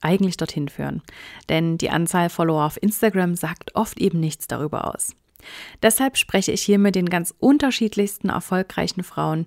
eigentlich dorthin führen. Denn die Anzahl Follower auf Instagram sagt oft eben nichts darüber aus. Deshalb spreche ich hier mit den ganz unterschiedlichsten erfolgreichen Frauen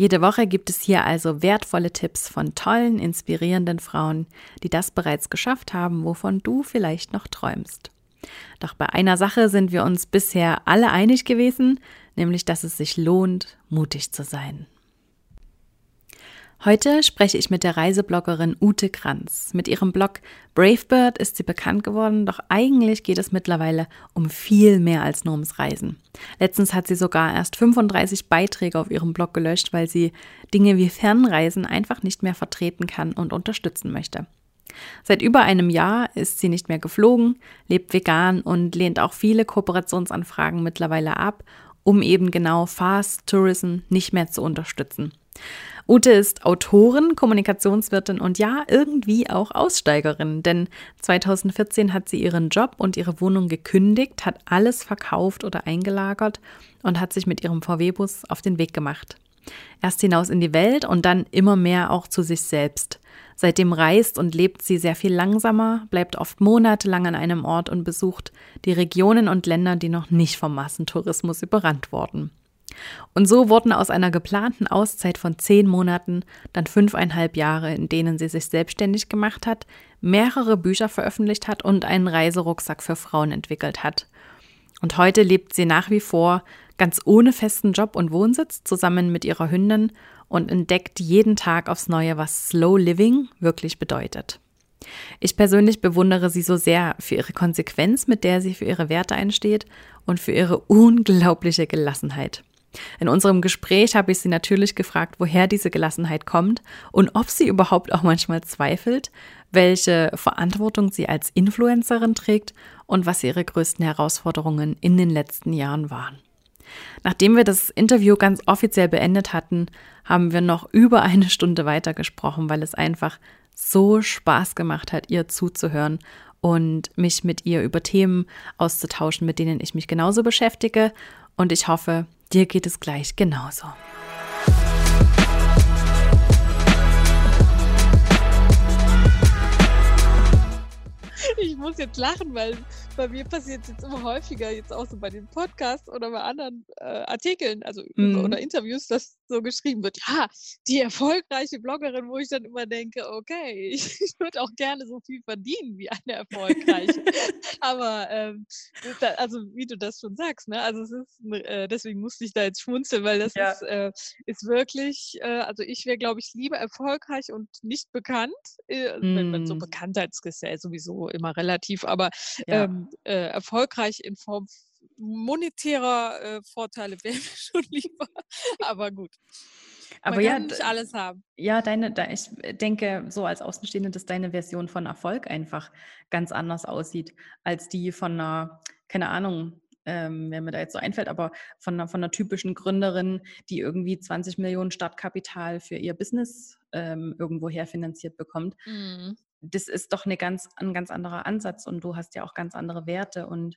Jede Woche gibt es hier also wertvolle Tipps von tollen, inspirierenden Frauen, die das bereits geschafft haben, wovon du vielleicht noch träumst. Doch bei einer Sache sind wir uns bisher alle einig gewesen, nämlich dass es sich lohnt, mutig zu sein. Heute spreche ich mit der Reisebloggerin Ute Kranz. Mit ihrem Blog Bravebird ist sie bekannt geworden, doch eigentlich geht es mittlerweile um viel mehr als nur ums Reisen. Letztens hat sie sogar erst 35 Beiträge auf ihrem Blog gelöscht, weil sie Dinge wie Fernreisen einfach nicht mehr vertreten kann und unterstützen möchte. Seit über einem Jahr ist sie nicht mehr geflogen, lebt vegan und lehnt auch viele Kooperationsanfragen mittlerweile ab, um eben genau Fast Tourism nicht mehr zu unterstützen. Ute ist Autorin, Kommunikationswirtin und ja, irgendwie auch Aussteigerin, denn 2014 hat sie ihren Job und ihre Wohnung gekündigt, hat alles verkauft oder eingelagert und hat sich mit ihrem VW-Bus auf den Weg gemacht. Erst hinaus in die Welt und dann immer mehr auch zu sich selbst. Seitdem reist und lebt sie sehr viel langsamer, bleibt oft monatelang an einem Ort und besucht die Regionen und Länder, die noch nicht vom Massentourismus überrannt wurden. Und so wurden aus einer geplanten Auszeit von zehn Monaten dann fünfeinhalb Jahre, in denen sie sich selbstständig gemacht hat, mehrere Bücher veröffentlicht hat und einen Reiserucksack für Frauen entwickelt hat. Und heute lebt sie nach wie vor ganz ohne festen Job und Wohnsitz zusammen mit ihrer Hündin und entdeckt jeden Tag aufs Neue, was Slow Living wirklich bedeutet. Ich persönlich bewundere sie so sehr für ihre Konsequenz, mit der sie für ihre Werte einsteht und für ihre unglaubliche Gelassenheit. In unserem Gespräch habe ich sie natürlich gefragt, woher diese Gelassenheit kommt und ob sie überhaupt auch manchmal zweifelt, welche Verantwortung sie als Influencerin trägt und was ihre größten Herausforderungen in den letzten Jahren waren. Nachdem wir das Interview ganz offiziell beendet hatten, haben wir noch über eine Stunde weiter gesprochen, weil es einfach so Spaß gemacht hat, ihr zuzuhören und mich mit ihr über Themen auszutauschen, mit denen ich mich genauso beschäftige. Und ich hoffe, Dir geht es gleich genauso. Ich muss jetzt lachen, weil bei mir passiert es jetzt immer häufiger, jetzt auch so bei den Podcasts oder bei anderen äh, Artikeln, also mhm. oder Interviews, dass so geschrieben wird, ja, die erfolgreiche Bloggerin, wo ich dann immer denke, okay, ich, ich würde auch gerne so viel verdienen wie eine erfolgreiche. Aber ähm, also wie du das schon sagst, ne? Also es ist, äh, deswegen musste ich da jetzt schmunzeln, weil das ja. ist, äh, ist wirklich, äh, also ich wäre, glaube ich, lieber erfolgreich und nicht bekannt, mm. wenn man so mhm. Bekanntheitsgesell sowieso immer relativ, aber ja. ähm, äh, erfolgreich in Form monetärer äh, Vorteile wäre mir schon lieber. Aber gut. Aber Man ja, nicht alles haben. Ja, deine, da, ich denke so als Außenstehende, dass deine Version von Erfolg einfach ganz anders aussieht als die von einer, keine Ahnung, ähm, wer mir da jetzt so einfällt, aber von einer, von einer typischen Gründerin, die irgendwie 20 Millionen Startkapital für ihr Business ähm, irgendwoher finanziert bekommt. Mhm das ist doch eine ganz, ein ganz anderer Ansatz und du hast ja auch ganz andere Werte und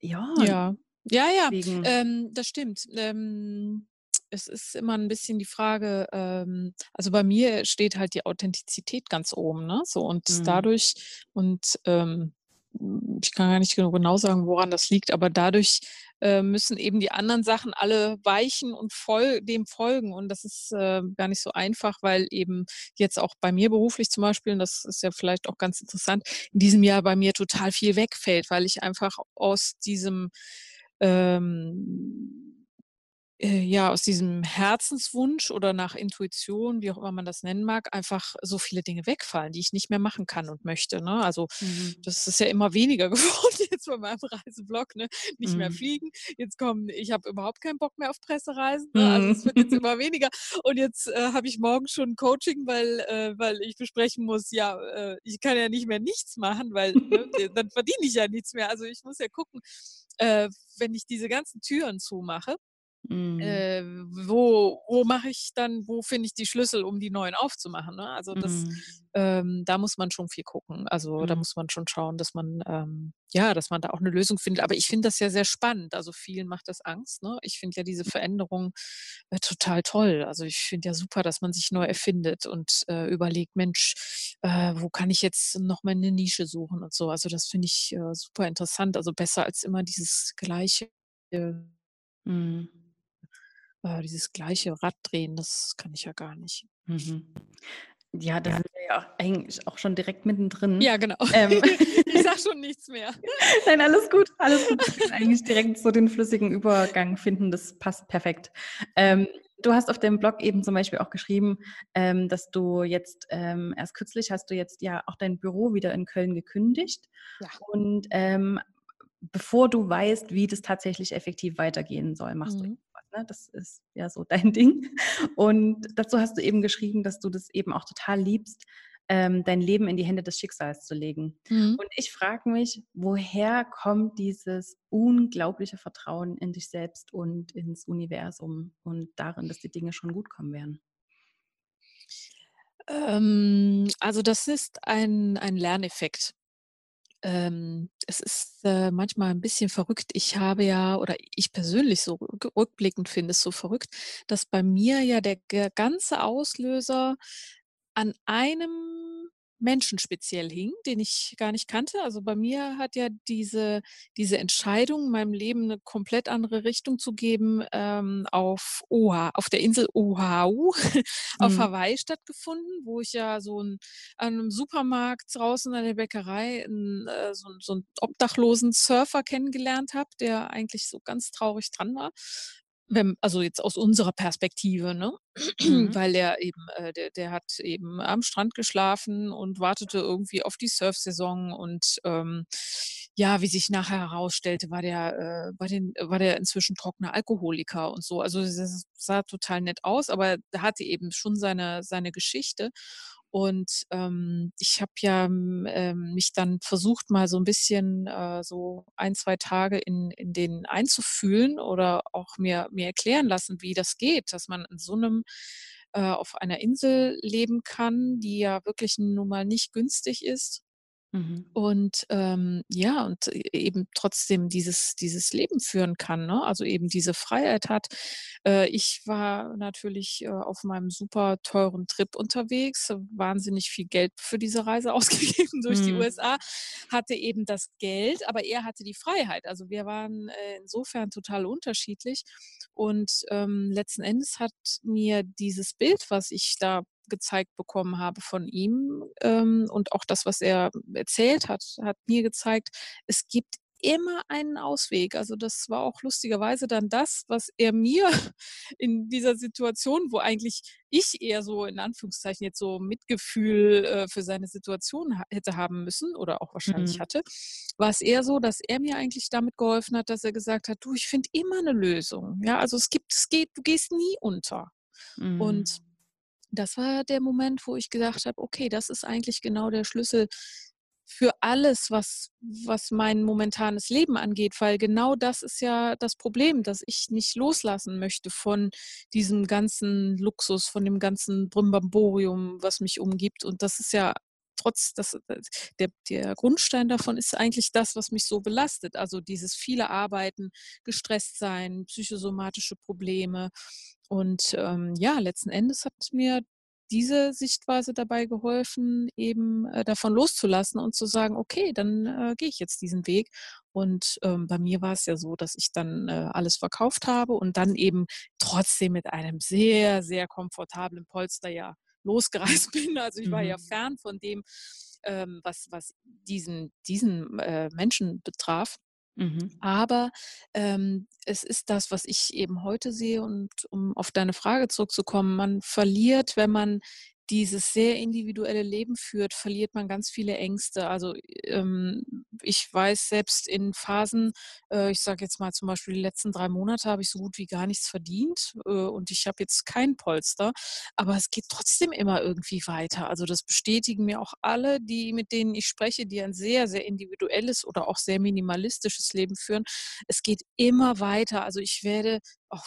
ja. Ja, ja, ja, ähm, das stimmt. Ähm, es ist immer ein bisschen die Frage, ähm, also bei mir steht halt die Authentizität ganz oben, ne? So und mhm. dadurch und ähm, ich kann gar nicht genau sagen, woran das liegt, aber dadurch äh, müssen eben die anderen Sachen alle weichen und voll, dem folgen. Und das ist äh, gar nicht so einfach, weil eben jetzt auch bei mir beruflich zum Beispiel, und das ist ja vielleicht auch ganz interessant, in diesem Jahr bei mir total viel wegfällt, weil ich einfach aus diesem ähm, äh, ja, aus diesem Herzenswunsch oder nach Intuition, wie auch immer man das nennen mag, einfach so viele Dinge wegfallen, die ich nicht mehr machen kann und möchte, ne? Also, Mhm. das ist ja immer weniger geworden jetzt bei meinem Reiseblog, ne? Nicht mehr Mhm. fliegen. Jetzt kommen ich habe überhaupt keinen Bock mehr auf Pressereisen, ne? Also, es wird jetzt Mhm. immer weniger. Und jetzt, äh, habe ich morgen schon Coaching, weil äh, weil ich besprechen muss, ja, äh, ich kann ja nicht mehr nichts machen, weil, ne, dann verdiene ich ja nichts mehr. Also, ich muss ja gucken, äh, wenn ich diese ganzen Türen zumache, Mhm. äh, wo wo mache ich dann wo finde ich die Schlüssel, um die neuen aufzumachen, ne? Also, das Mhm. ähm, da muss man schon viel gucken. Also, da Mhm. muss man schon schauen, dass man ähm, ja, dass man da auch 'ne Lösung findet. Aber ich finde das ja sehr spannend. Also, vielen macht das Angst, ne? Ich finde ja diese Veränderung, äh, total toll. Also, ich finde ja super, dass man sich neu erfindet und, äh, überlegt: „Mensch, äh, wo kann ich jetzt noch mal 'ne Nische suchen?“ und so. Also, das finde ich, äh, super interessant. Also, besser als immer dieses gleiche Mhm. Äh, dieses gleiche Rad drehen, das kann ich ja gar nicht. Mhm. Ja, da sind wir ja auch eigentlich auch schon direkt mittendrin. Ja, genau. Ähm. Ich sage schon nichts mehr. Nein, alles gut, alles gut. Können eigentlich direkt so den flüssigen Übergang finden, das passt perfekt. Ähm, du hast auf deinem Blog eben zum Beispiel auch geschrieben, ähm, dass du jetzt ähm, erst kürzlich hast du jetzt ja auch dein Büro wieder in Köln gekündigt. Ja. Und, ähm, bevor du weißt, wie das tatsächlich effektiv weitergehen soll, machst du Mhm. irgendwas, ne? Das ist ja so dein Ding. Und dazu hast du eben geschrieben, dass du das eben auch total liebst, ähm, dein Leben in die Hände des Schicksals zu legen. Mhm. Und ich frage mich, woher kommt dieses unglaubliche Vertrauen in dich selbst und ins Universum und darin, dass die Dinge schon gut kommen werden? Ähm, also, das ist ein ein Lerneffekt. Ähm, es ist, äh, manchmal 'n bisschen verrückt. Ich habe ja oder ich persönlich so rück rückblickend finde es so verrückt, dass bei mir ja der ganze Auslöser an einem Menschen speziell hing, den ich gar nicht kannte. Also, bei mir hat ja diese diese Entscheidung, meinem Leben 'ne komplett andere Richtung zu geben, ähm, auf Oa auf der Insel Oahu auf Mhm. Hawaii stattgefunden, wo ich ja so 'n an 'nem Supermarkt draußen an der Bäckerei 'n äh, so so 'n obdachlosen Surfer kennengelernt habe, der eigentlich so ganz traurig dran war. Wenn also, jetzt aus unserer Perspektive, ne? Mhm. Weil der eben äh, der der hat eben am Strand geschlafen und wartete irgendwie auf die Surfsaison und, ähm, ja, wie sich nachher herausstellte, war der äh, war den war der inzwischen trockener Alkoholiker und so. Also, s s sah total nett aus, aber der hatte eben schon seine seine Geschichte. Und, ähm, ich habe ja, hm, ähm, mich dann versucht, mal so 'n bisschen, äh, so 1, 2 Tage in in den einzufühlen oder auch mir mir erklären lassen, wie das geht, dass man in so 'nem äh, auf einer Insel leben kann, die ja wirklich nun mal nicht günstig ist. Mhm. Und, ähm, ja, und e eben trotzdem dieses dieses Leben führen kann, ne? Also, eben diese Freiheit hat. Äh, ich war natürlich, äh, auf meinem super teuren Trip unterwegs, habe wahnsinnig viel Geld für diese Reise ausgegeben durch die Mhm. USA, hatte eben das Geld, aber er hatte die Freiheit. Also, wir waren, äh, insofern total unterschiedlich. Und, ähm, letzten Endes hat mir dieses Bild, was ich da gezeigt bekommen habe von ihm, ähm, und auch das, was er erzählt hat, hat mir gezeigt, es gibt immer einen Ausweg. Also, das war auch lustigerweise dann das, was er mir in dieser Situation, wo eigentlich ich eher so in Anführungszeichen jetzt so Mitgefühl, äh, für seine Situation ha hätte haben müssen oder auch wahrscheinlich Mhm. hatte, war's eher so, dass er mir eigentlich damit geholfen hat, dass er gesagt hat: „Du, ich finde immer 'ne Lösung. Ja, also, es gibt es geht du gehst nie unter.“ Mhm. Und das war der Moment, wo ich gedacht habe: „Okay, das ist eigentlich genau der Schlüssel für alles, was was mein momentanes Leben angeht.“ Weil genau das ist ja das Problem, dass ich nicht loslassen möchte von diesem ganzen Luxus, von dem ganzen Brimborium, was mich umgibt. Und das ist ja trotz das der der Grundstein davon ist eigentlich das, was mich so belastet. Also, dieses viele Arbeiten, gestresst sein, psychosomatische Probleme. Und, ähm, ja, letzten Endes hat mir diese Sichtweise dabei geholfen, eben, äh, davon loszulassen und zu sagen: „Okay, dann, äh, gehe ich jetzt diesen Weg.“ Und, ähm, bei mir war's ja so, dass ich dann, äh, alles verkauft habe und dann eben trotzdem mit einem sehr, sehr komfortablen Polster ja losgereist bin. Also, ich war ja Mhm. fern von dem, ähm, was was diesen diesen, äh, Menschen betraf. Mhm. Aber, ähm, es ist das, was ich eben heute sehe und um auf deine Frage zurückzukommen, man verliert, wenn man dieses sehr individuelle Leben führt, verliert man ganz viele Ängste. Also, ähm, ich weiß selbst in Phasen, äh, ich sage jetzt mal zum Beispiel die letzten 3 Monate habe ich so gut wie gar nichts verdient, äh, und ich habe jetzt kein Polster, aber es geht trotzdem immer irgendwie weiter. Also, das bestätigen mir auch alle, die mit denen ich spreche, die ein sehr, sehr individuelles oder auch sehr minimalistisches Leben führen. Es geht immer weiter. Also, ich werde auch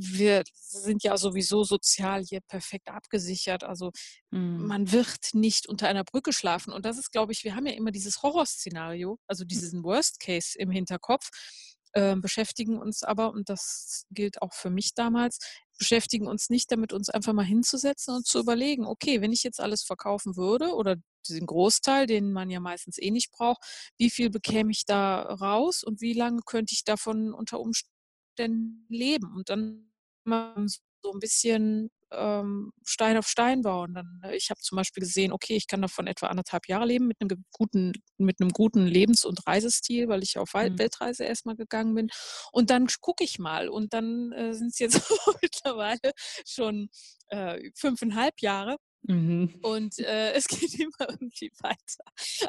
wir sind ja sowieso sozial hier perfekt abgesichert. Also Mhm. man wird nicht unter einer Brücke schlafen. Und das ist, glaube ich, wir haben ja immer dieses Horrorszenario, also diesen Worst Case im Hinterkopf, äh, beschäftigen uns aber, und das gilt auch für mich damals, beschäftigen uns nicht damit, uns einfach mal hinzusetzen und zu überlegen, okay, wenn ich jetzt alles verkaufen würde oder diesen Großteil, den man ja meistens eh nicht braucht, wie viel bekäme ich da raus und wie lange könnte ich davon unter Umständen leben? Und dann man so ein bisschen, ähm, Stein auf Stein bauen. Dann äh, ich habe zum Beispiel gesehen, okay, ich kann davon etwa anderthalb Jahre leben mit einem guten mit 'nem guten Lebens und Reisestil, weil ich auf Mhm. Weltreise erst mal gegangen bin. Und dann gucke ich mal und dann, äh, sind's jetzt mittlerweile schon, äh, 5,5 Jahre Mhm. und, äh, es geht immer irgendwie weiter.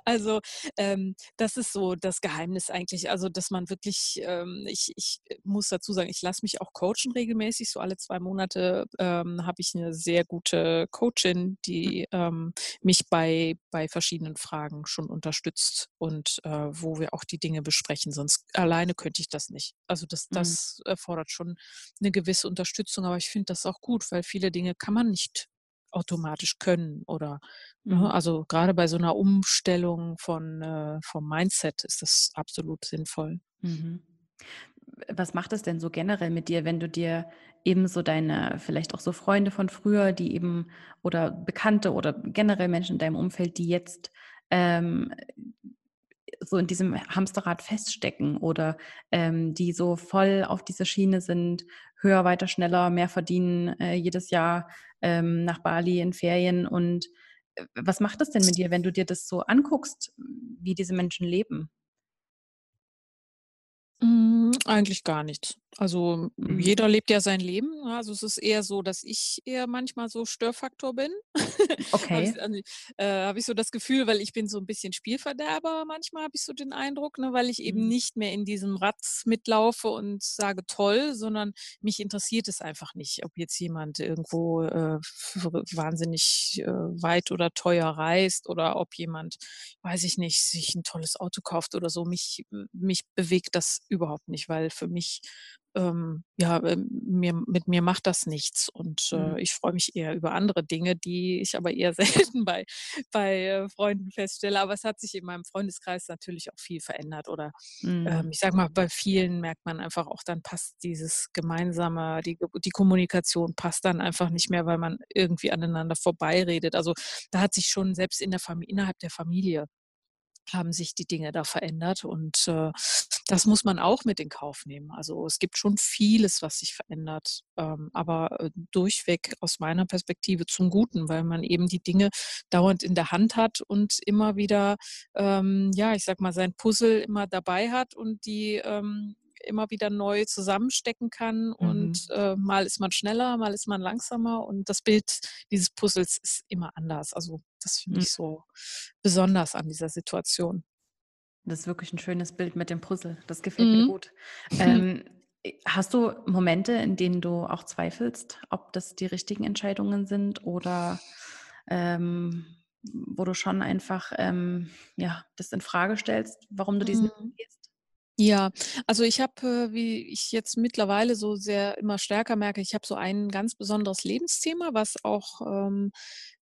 Also, ähm, das ist so das Geheimnis eigentlich. Also, dass man wirklich, ähm ich ich muss dazu sagen, ich lasse mich auch coachen regelmäßig. So alle 2 Monate, ähm, habe ich 'ne sehr gute Coachin, die, ähm, mich bei bei verschiedenen Fragen schon unterstützt und, äh, wo wir auch die Dinge besprechen, sonst alleine könnte ich das nicht. Also, das Mhm. das erfordert schon 'ne gewisse Unterstützung, aber ich finde das auch gut, weil viele Dinge kann man nicht automatisch können oder ne, Mhm. also grade bei so 'ner Umstellung von äh, vom Mindset ist das absolut sinnvoll. Mhm. Was macht das denn so generell mit dir, wenn du dir eben so deine vielleicht auch so Freunde von früher, die eben oder Bekannte oder generell Menschen in deinem Umfeld, die jetzt, ähm, so in diesem Hamsterrad feststecken oder, ähm, die so voll auf dieser Schiene sind, höher, weiter, schneller, mehr verdienen, äh, jedes Jahr, ähm, nach Bali in Ferien und, äh, was macht das denn mit dir, wenn du dir das so anguckst, wie diese Menschen leben? Hm, eigentlich gar nichts. Also, Mhm. jeder lebt ja sein Leben, ne? Also, es ist eher so, dass ich eher manchmal so Störfaktor bin. Habe Okay. ich an äh, habe ich so das Gefühl, weil ich bin so 'n bisschen Spielverderber manchmal, habe ich so den Eindruck, ne, weil ich eben Mhm. nicht mehr in diesem Rad mitlaufe und sage: „Toll“, sondern mich interessiert es einfach nicht, ob jetzt jemand irgendwo, äh, f wahnsinnig, äh, weit oder teuer reist oder ob jemand, weiß ich nicht, sich 'n tolles Auto kauft oder so. Mich mich bewegt das überhaupt nicht, weil für mich, ähm, ja, ähm, mir mit mir macht das nichts und, Mhm. äh, ich freue mich eher über andere Dinge, die ich aber eher selten bei bei, äh, Freunden feststelle. Aber es hat sich in meinem Freundeskreis natürlich auch viel verändert oder, Mhm. ähm, ich sage mal, bei vielen merkt man einfach auch, dann passt dieses gemeinsame die die Kommunikation passt dann einfach nicht mehr, weil man irgendwie aneinander vorbeiredet. Also, da hat sich schon selbst in der Fami innerhalb der Familie haben sich die Dinge da verändert und, äh, das muss man auch mit in Kauf nehmen. Also, es gibt schon vieles, was sich verändert, ähm, aber, äh, durchweg aus meiner Perspektive zum Guten, weil man eben die Dinge dauernd in der Hand hat und immer wieder, ähm, ja, ich sage mal, sein Puzzle immer dabei hat und die, ähm, immer wieder neu zusammenstecken kann und, Mhm. äh, mal ist man schneller, mal ist man langsamer und das Bild dieses Puzzles ist immer anders. Also, das finde Mhm. ich so besonders an dieser Situation. Das ist wirklich 'n schönes Bild mit dem Puzzle. Das gefällt mir Mhm. gut. Ähm, äh, hast du Momente, in denen du auch zweifelst, ob das die richtigen Entscheidungen sind oder, ähm, wo du schon einfach, ähm, ja, das infrage stellst, warum du diesen Mhm. gehst? Ja, also ich habe, äh, wie ich jetzt mittlerweile so sehr immer stärker merke, ich habe so ein ganz besonderes Lebensthema, was auch, ähm,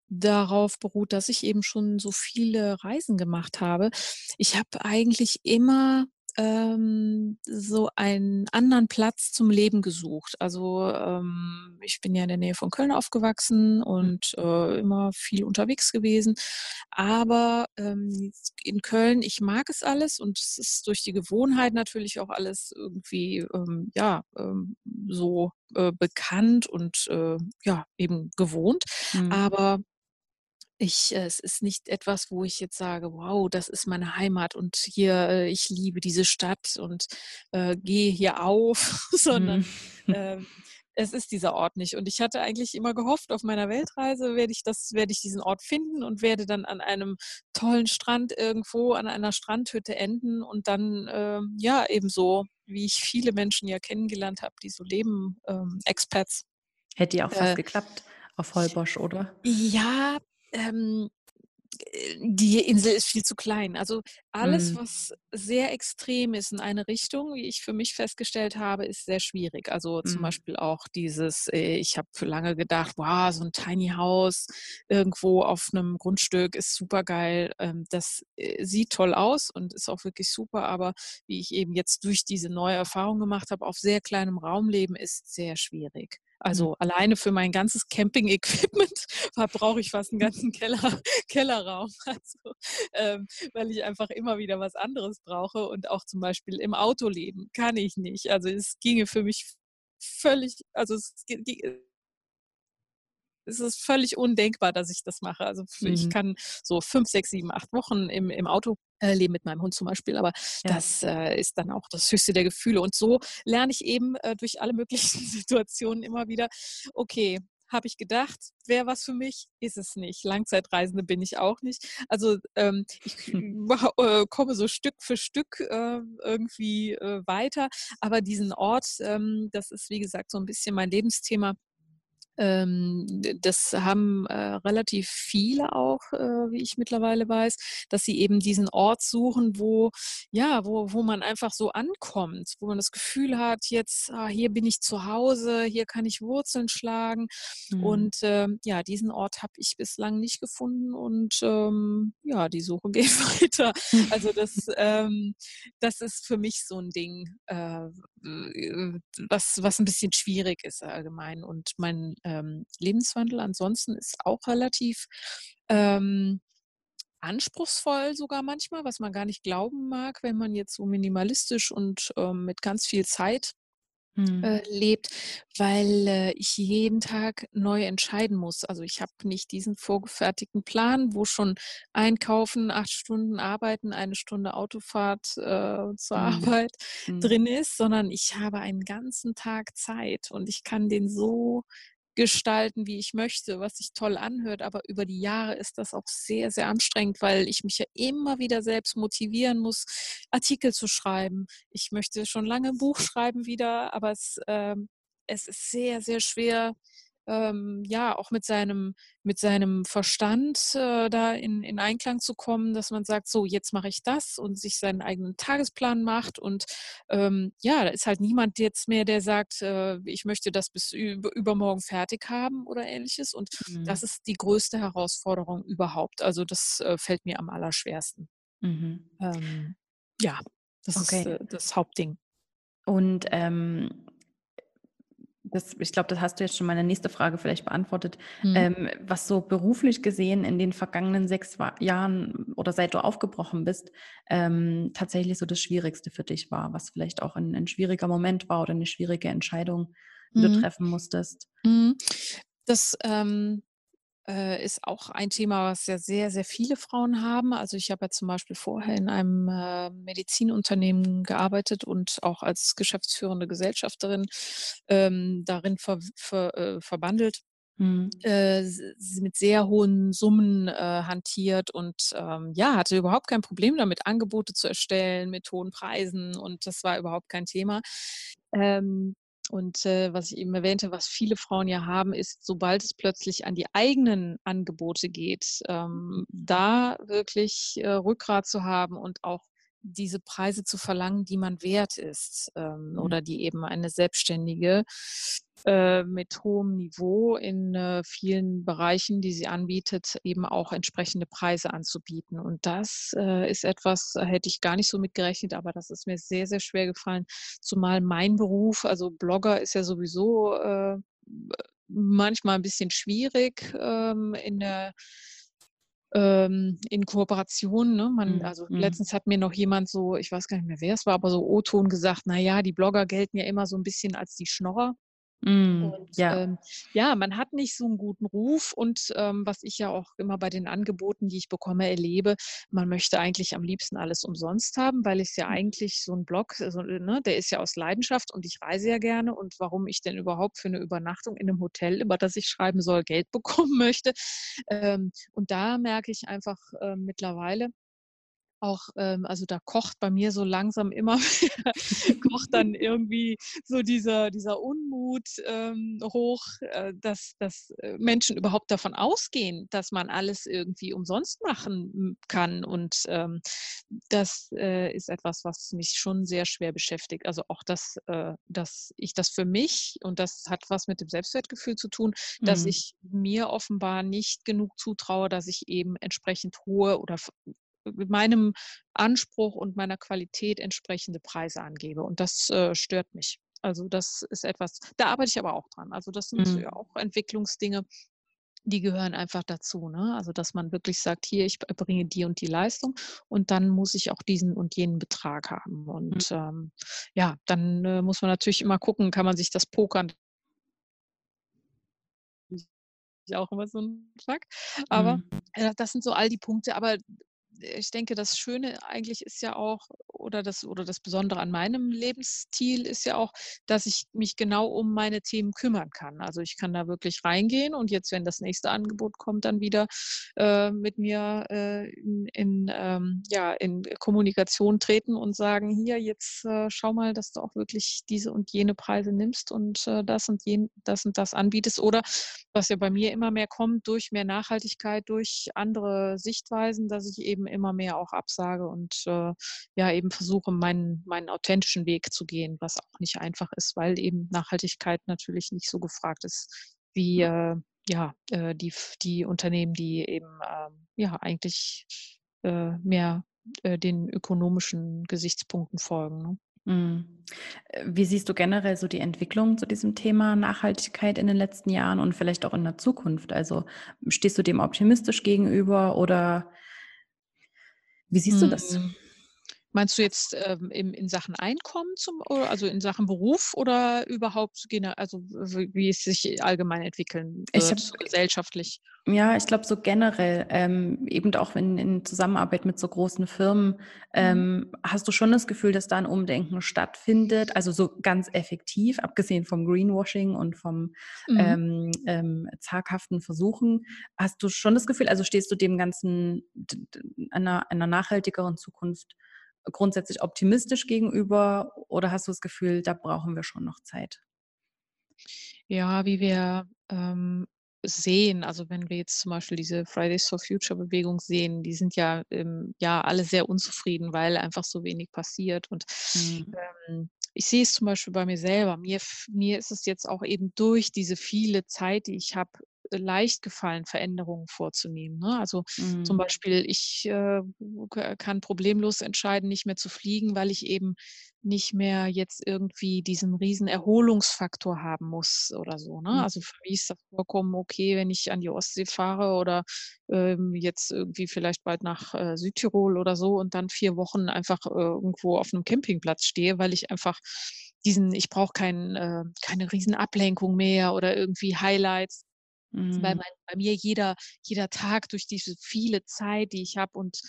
darauf beruht, dass ich eben schon so viele Reisen gemacht habe. Ich habe eigentlich immer, ähm, so einen anderen Platz zum Leben gesucht. Also, ähm, ich bin ja in der Nähe von Köln aufgewachsen Hm. und, äh, immer viel unterwegs gewesen. Aber, ähm, in Köln ich mag es alles und es ist durch die Gewohnheit natürlich auch alles irgendwie, ähm, ja, ähm, so, äh, bekannt und, äh, ja, eben gewohnt. Mhm. Aber ich, äh, es ist nicht etwas, wo ich jetzt sage: „Wow, das ist meine Heimat und hier, äh, ich liebe diese Stadt und, äh, gehe hier auf“, sondern, Mhm. ähm, es ist dieser Ort nicht. Und ich hatte eigentlich immer gehofft, auf meiner Weltreise werde ich das werde ich diesen Ort finden und werde dann an einem tollen Strand irgendwo an einer Strandhütte enden und dann, ähm, ja, ebenso, wie ich viele Menschen ja kennengelernt habe, die so leben, ähm, Expats. Hätte ja auch fast Äh geklappt auf Holbosch, oder? Ja, ähm, äh, die Insel ist viel zu klein. Also, alles, Mhm. was sehr extrem ist in eine Richtung, wie ich für mich festgestellt habe, ist sehr schwierig. Also, zum Mhm. Beispiel auch dieses äh, ich habe für lange gedacht: „Wow, so 'n Tiny House irgendwo auf 'nem Grundstück ist supergeil.“ Ähm, das, äh, sieht toll aus und ist auch wirklich super, aber wie ich eben jetzt durch diese neue Erfahrung gemacht habe, auf sehr kleinem Raum leben, ist sehr schwierig. Mhm. Also, alleine für mein ganzes Camping-Equipment verbrauche ich fast 'n ganzen Keller Kellerraum, also, ähm, weil ich einfach immer wieder was anderes brauche und auch zum Beispiel im Auto leben kann ich nicht. Also, es ginge für mich völlig also, es es ist völlig undenkbar, dass ich das mache. Also, f ich Mhm. kann so 5, 6, 7, 8 Wochen im im Auto, äh, leben mit meinem Hund zum Beispiel, aber Ja. das, äh, ist dann auch das höchste der Gefühle. Und so lerne ich eben, äh, durch alle möglichen Situationen immer wieder: „Okay, habe ich gedacht, wäre was für mich, ist es nicht. Langzeitreisende bin ich auch nicht.“ Also, ähm, ich mache äh, komme so Stück für Stück, äh, irgendwie, äh, weiter, aber diesen Ort, ähm, das ist, wie gesagt, so 'n bisschen mein Lebensthema. Ähm, das haben, äh, relativ viele auch, äh, wie ich mittlerweile weiß, dass sie eben diesen Ort suchen, wo ja, wo wo man einfach so ankommt, wo man das Gefühl hat: „Jetzt, ah, hier bin ich zu Hause, hier kann ich Wurzeln schlagen.“ Mhm. Und, ähm, ja, diesen Ort habe ich bislang nicht gefunden und, ähm, ja, die Suche geht weiter. Also, das, ähm das ist für mich so 'n Ding, äh, w was was 'n bisschen schwierig ist allgemein. Und mein, ähm, Lebenswandel ansonsten ist auch relativ, ähm, anspruchsvoll sogar manchmal, was man gar nicht glauben mag, wenn man jetzt so minimalistisch und, ähm, mit ganz viel Zeit, Mhm. äh, lebt, weil, äh, ich jeden Tag neu entscheiden muss. Also, ich habe nicht diesen vorgefertigten Plan, wo schon Einkaufen, 8 Stunden Arbeiten, 1 Stunde Autofahrt, äh, zur Mhm. Arbeit Mhm. drin ist, sondern ich habe einen ganzen Tag Zeit und ich kann den so gestalten, wie ich möchte, was sich toll anhört. Aber über die Jahre ist das auch sehr, sehr anstrengend, weil ich mich ja immer wieder selbst motivieren muss, Artikel zu schreiben. Ich möchte schon lange 'n Buch schreiben wieder, aber es, ähm es ist sehr, sehr schwer, ähm, ja, auch mit seinem mit seinem Verstand, äh, da in in Einklang zu kommen, dass man sagt: „So, jetzt mache ich das“ und sich seinen eigenen Tagesplan macht. Und, ähm, ja, da ist halt niemand jetzt mehr, der sagt, äh: „Ich möchte das bis üb übermorgen fertig haben“ oder Ähnliches. Und das Mhm. ist die größte Herausforderung überhaupt. Also, das, äh, fällt mir am allerschwersten. Mhm. Ähm, ja, das ist, Okay. äh, das Hauptding. Und, ähm, das ich glaube, das hast du jetzt schon meine nächste Frage vielleicht beantwortet. Mhm. Ähm, was so beruflich gesehen in den vergangenen 6 wa Jahren oder seit du aufgebrochen bist, ähm, tatsächlich so das Schwierigste für dich war, was vielleicht auch 'n 'n schwieriger Moment war oder 'ne schwierige Entscheidung, die du Mhm. treffen musstest? Mhm. Das, ähm, äh, ist auch ein Thema, was ja sehr, sehr viele Frauen haben. Also, ich habe ja zum Beispiel vorher in einem, äh, Medizinunternehmen gearbeitet und auch als geschäftsführende Gesellschafterin, ähm, darin verw ver äh, verbandelt, Mhm. äh, mit sehr hohen Summen, äh, hantiert und, ähm, ja, hatte überhaupt kein Problem damit, Angebote zu erstellen mit hohen Preisen und das war überhaupt kein Thema. Ähm, und, äh, was ich eben erwähnte, was viele Frauen ja haben, ist, sobald es plötzlich an die eigenen Angebote geht, ähm, da wirklich, äh, Rückgrat zu haben und auch diese Preise zu verlangen, die man wert ist, ähm, Mhm. oder die eben eine Selbstständige, äh, mit hohem Niveau in, äh, vielen Bereichen, die sie anbietet, eben auch entsprechende Preise anzubieten. Und das, äh, ist etwas, da hätte ich gar nicht so mit gerechnet, aber das ist mir sehr, sehr schwer gefallen, zumal mein Beruf also, Blogger ist ja sowieso, äh, manchmal 'n bisschen schwierig, ähm, in der ähm, in Kooperation, ne? Man Mhm, also, mhm. letztens hat mir noch jemand so ich weiß gar nicht mehr, wer es war, aber so O-Ton gesagt: „Na ja, die Blogger gelten ja immer so 'n bisschen als die Schnorrer.“ Mm, Und ja. ähm, ja, man hat nicht so einen guten Ruf und ähm, was ich ja auch immer bei den Angeboten, die ich bekomme, erlebe, man möchte eigentlich am liebsten alles umsonst haben, weil es ja Mhm. eigentlich so ein Blog, also, ne, der ist ja aus Leidenschaft und ich reise ja gerne und warum ich denn überhaupt für eine Übernachtung in einem Hotel, über das ich schreiben soll, Geld bekommen möchte. Ähm, und da merke ich einfach, ähm, mittlerweile auch, ähm also, da kocht bei mir so langsam immer kocht dann irgendwie so dieser dieser Unmut, ähm, hoch, äh, dass dass, äh, Menschen überhaupt davon ausgehen, dass man alles irgendwie umsonst machen kann. Und, ähm, das, äh, ist etwas, was mich schon sehr schwer beschäftigt. Also, auch, dass äh, dass ich das für mich und das hat was mit dem Selbstwertgefühl zu tun, dass Mhm. ich mir offenbar nicht genug zutraue, dass ich eben entsprechend hohe oder meinem Anspruch und meiner Qualität entsprechende Preise angebe und das, äh, stört mich. Also, das ist etwas da arbeite ich aber auch dran. Also, das sind ja Mhm. auch Entwicklungsdinge, die gehören einfach dazu, ne? Also, dass man wirklich sagt: „Hier, ich erbringe die und die Leistung und dann muss ich auch diesen und jenen Betrag haben.“ Mhm. Und, ähm, ja, dann, äh, muss man natürlich immer gucken, kann man sich das Pokern ich auch immer so 'n Sack. Aber, Mhm. äh, das sind so all die Punkte. Aber, ich denke, das Schöne eigentlich ist ja auch oder das oder das Besondere an meinem Lebensstil ist ja auch, dass ich mich genau um meine Themen kümmern kann. Also, ich kann da wirklich reingehen und jetzt, wenn das nächste Angebot kommt, dann wieder, äh, mit mir, äh, in in, ähm ja, in Kommunikation treten und sagen: „Hier, jetzt, äh, schau mal, dass du auch wirklich diese und jene Preise nimmst und, äh, das und jen das und das anbietest.“ Oder was ja bei mir immer mehr kommt, durch mehr Nachhaltigkeit, durch andere Sichtweisen, dass ich eben immer mehr auch absage und, äh, ja, eben versuche, meinen meinen authentischen Weg zu gehen, was auch nicht einfach ist, weil eben Nachhaltigkeit natürlich nicht so gefragt ist wie, äh, ja, äh, die die Unternehmen, die eben, ähm, ja, eigentlich, äh, mehr, äh, den ökonomischen Gesichtspunkten folgen, ne? Mhm. Äh, wie siehst du generell so die Entwicklung zu diesem Thema Nachhaltigkeit in den letzten Jahren und vielleicht auch in der Zukunft? Also, stehst du dem optimistisch gegenüber oder wie siehst du das? Hm. Meinst du jetzt, ähm, in in Sachen Einkommen zum oder also in Sachen Beruf oder überhaupt also wie es sich allgemein entwickeln wird, habe so gesellschaftlich? ja, ich glaube so generell, ähm, eben auch in in Zusammenarbeit mit so großen Firmen, Mhm. ähm, hast du schon das Gefühl, dass da 'n Umdenken stattfindet? Also, so ganz effektiv, abgesehen vom Greenwashing und vom, Mhm. ähm, ähm, zaghaften Versuchen. Hast du schon das Gefühl also, stehst du dem Ganzen einer einer nachhaltigeren Zukunft grundsätzlich optimistisch gegenüber oder hast du das Gefühl, da brauchen wir schon noch Zeit? Ja, wie wir, ähm, sehen, also wenn wir jetzt zum Beispiel diese Fridays for Future Bewegung sehen, die sind ja, ähm, ja alle sehr unzufrieden, weil einfach so wenig passiert. Und, Mhm. ähm, ich sehe es zum Beispiel bei mir selber. Mir mir ist es jetzt auch eben durch diese viele Zeit, die ich habe, leicht gefallen, Veränderungen vorzunehmen, ne? Also, zum Mhm. Beispiel, ich, äh, kann problemlos entscheiden, nicht mehr zu fliegen, weil ich eben nicht mehr jetzt irgendwie diesen riesen Erholungsfaktor haben muss oder so, ne? Mhm. Also, für mich ist das vollkommen okay, wenn ich an die Ostsee fahre oder, ähm, jetzt irgendwie vielleicht bald nach, äh, Südtirol oder so und dann 4 Wochen einfach, äh, irgendwo auf 'nem Campingplatz stehe, weil ich einfach diesen ich brauche keinen äh, keine Riesenablenkung mehr oder irgendwie Highlights, weil Mhm. bei bei mir jeder jeder Tag durch diese viele Zeit, die ich habe und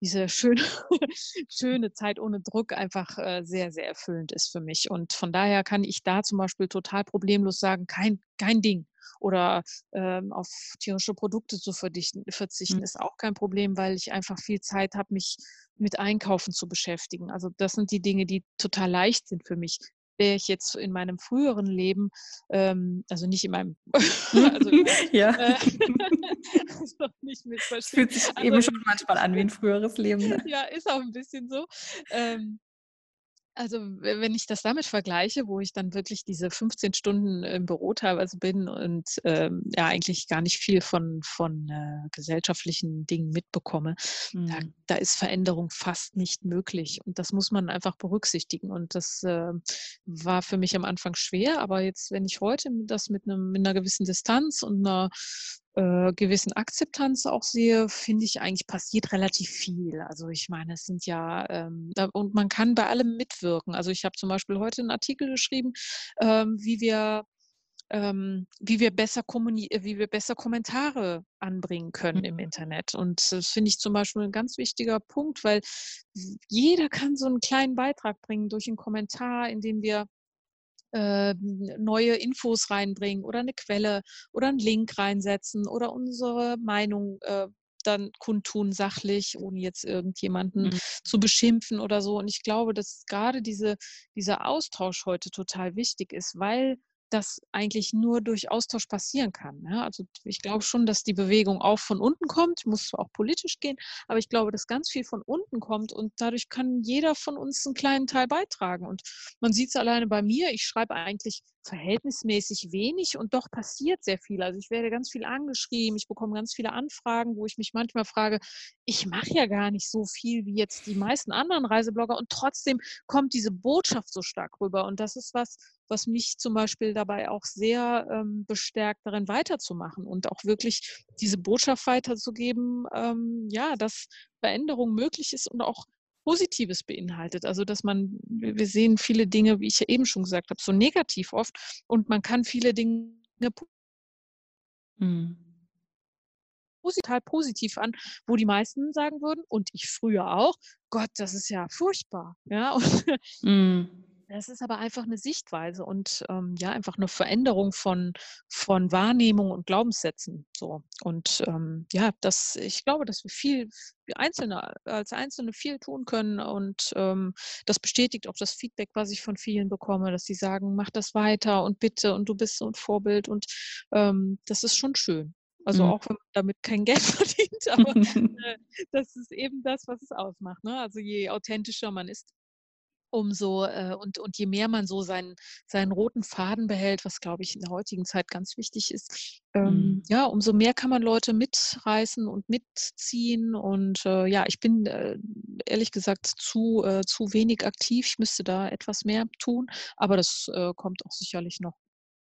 diese schöne schöne Zeit ohne Druck einfach, äh, sehr, sehr erfüllend ist für mich. Und von daher kann ich da zum Beispiel total problemlos sagen: „Kein kein Ding.“ Oder, ähm, auf tierische Produkte zu verdichten Mhm. verzichten, ist auch kein Problem, weil ich einfach viel Zeit habe, mich mit Einkaufen zu beschäftigen. Also, das sind die Dinge, die total leicht sind für mich. Wäre ich jetzt in meinem früheren Leben, ähm also nicht in meinem also Ja. äh also nicht missverstehen. fühlt sich Also eben schon manchmal an wie 'n früheres Leben, ne? ja, ist auch 'n bisschen so. Ähm, also, we wenn ich das damit vergleiche, wo ich dann wirklich diese 15 Stunden im Büro teilweise bin und, ähm, ja, eigentlich gar nicht viel von von, äh, gesellschaftlichen Dingen mitbekomme, da Mhm. da ist Veränderung fast nicht möglich. Und das muss man einfach berücksichtigen. Und das, äh, war für mich am Anfang schwer, aber jetzt, wenn ich heute das mit 'nem mit 'ner gewissen Distanz und 'ner, äh, gewissen Akzeptanz auch sehe, finde ich eigentlich passiert relativ viel. Also, ich meine, es sind ja, ähm da und man kann bei allem mitwirken. Also, ich habe zum Beispiel heute 'n Artikel geschrieben, ähm, wie wir ähm, wie wir besser äh, wie wir besser Kommentare anbringen können im Mhm. Internet. Und das finde ich zum Beispiel ein ganz wichtiger Punkt, weil jeder kann so einen kleinen Beitrag bringen durch einen Kommentar, indem wir äh, neue Infos reinbringen oder eine Quelle oder einen Link reinsetzen oder unsere Meinung äh, dann kundtun, sachlich, ohne jetzt irgendjemanden Mhm. zu beschimpfen oder so. Und ich glaube, dass gerade diese, dieser Austausch heute total wichtig ist, weil das eigentlich nur durch Austausch passieren kann. Ja? Also ich glaube schon, dass die Bewegung auch von unten kommt, muss auch politisch gehen, aber ich glaube, dass ganz viel von unten kommt und dadurch kann jeder von uns einen kleinen Teil beitragen. Und man sieht es alleine bei mir, ich schreibe eigentlich verhältnismäßig wenig und doch passiert sehr viel. Also ich werde ganz viel angeschrieben, ich bekomme ganz viele Anfragen, wo ich mich manchmal frage, ich mache ja gar nicht so viel wie jetzt die meisten anderen Reiseblogger und trotzdem kommt diese Botschaft so stark rüber. Und das ist was, was mich zum Beispiel dabei auch sehr ähm, bestärkt, darin weiterzumachen und auch wirklich diese Botschaft weiterzugeben, ähm, ja, dass Veränderung möglich ist und auch Positives beinhaltet. Also dass man, wir sehen viele Dinge, wie ich ja eben schon gesagt habe, so negativ oft und man kann viele Dinge Mhm. total positiv an, wo die meisten sagen würden, und ich früher auch, Gott, das ist ja furchtbar. Ja, und Mhm. Das ist aber einfach eine Sichtweise und, ähm, ja, einfach eine Veränderung von von Wahrnehmung und Glaubenssätzen so. Und, ähm, ja, das ich glaube, dass wir viel wir Einzelne als Einzelne viel tun können und, ähm, das bestätigt auch das Feedback, was ich von vielen bekomme, dass sie sagen: „Mach das weiter und bitte und du bist so 'n Vorbild“ und, ähm, das ist schon schön. Also, Mhm. auch wenn man damit kein Geld verdient, aber, äh, das ist eben das, was es ausmacht, ne? Also, je authentischer man ist umso äh, und und je mehr man so seinen seinen roten Faden behält, was, glaube ich, in der heutigen Zeit ganz wichtig ist, ähm, Mhm. ja, umso mehr kann man Leute mitreißen und mitziehen. Und, äh, ja, ich bin, äh, ehrlich gesagt zu äh, zu wenig aktiv. Ich müsste da etwas mehr tun, aber das, äh, kommt auch sicherlich noch.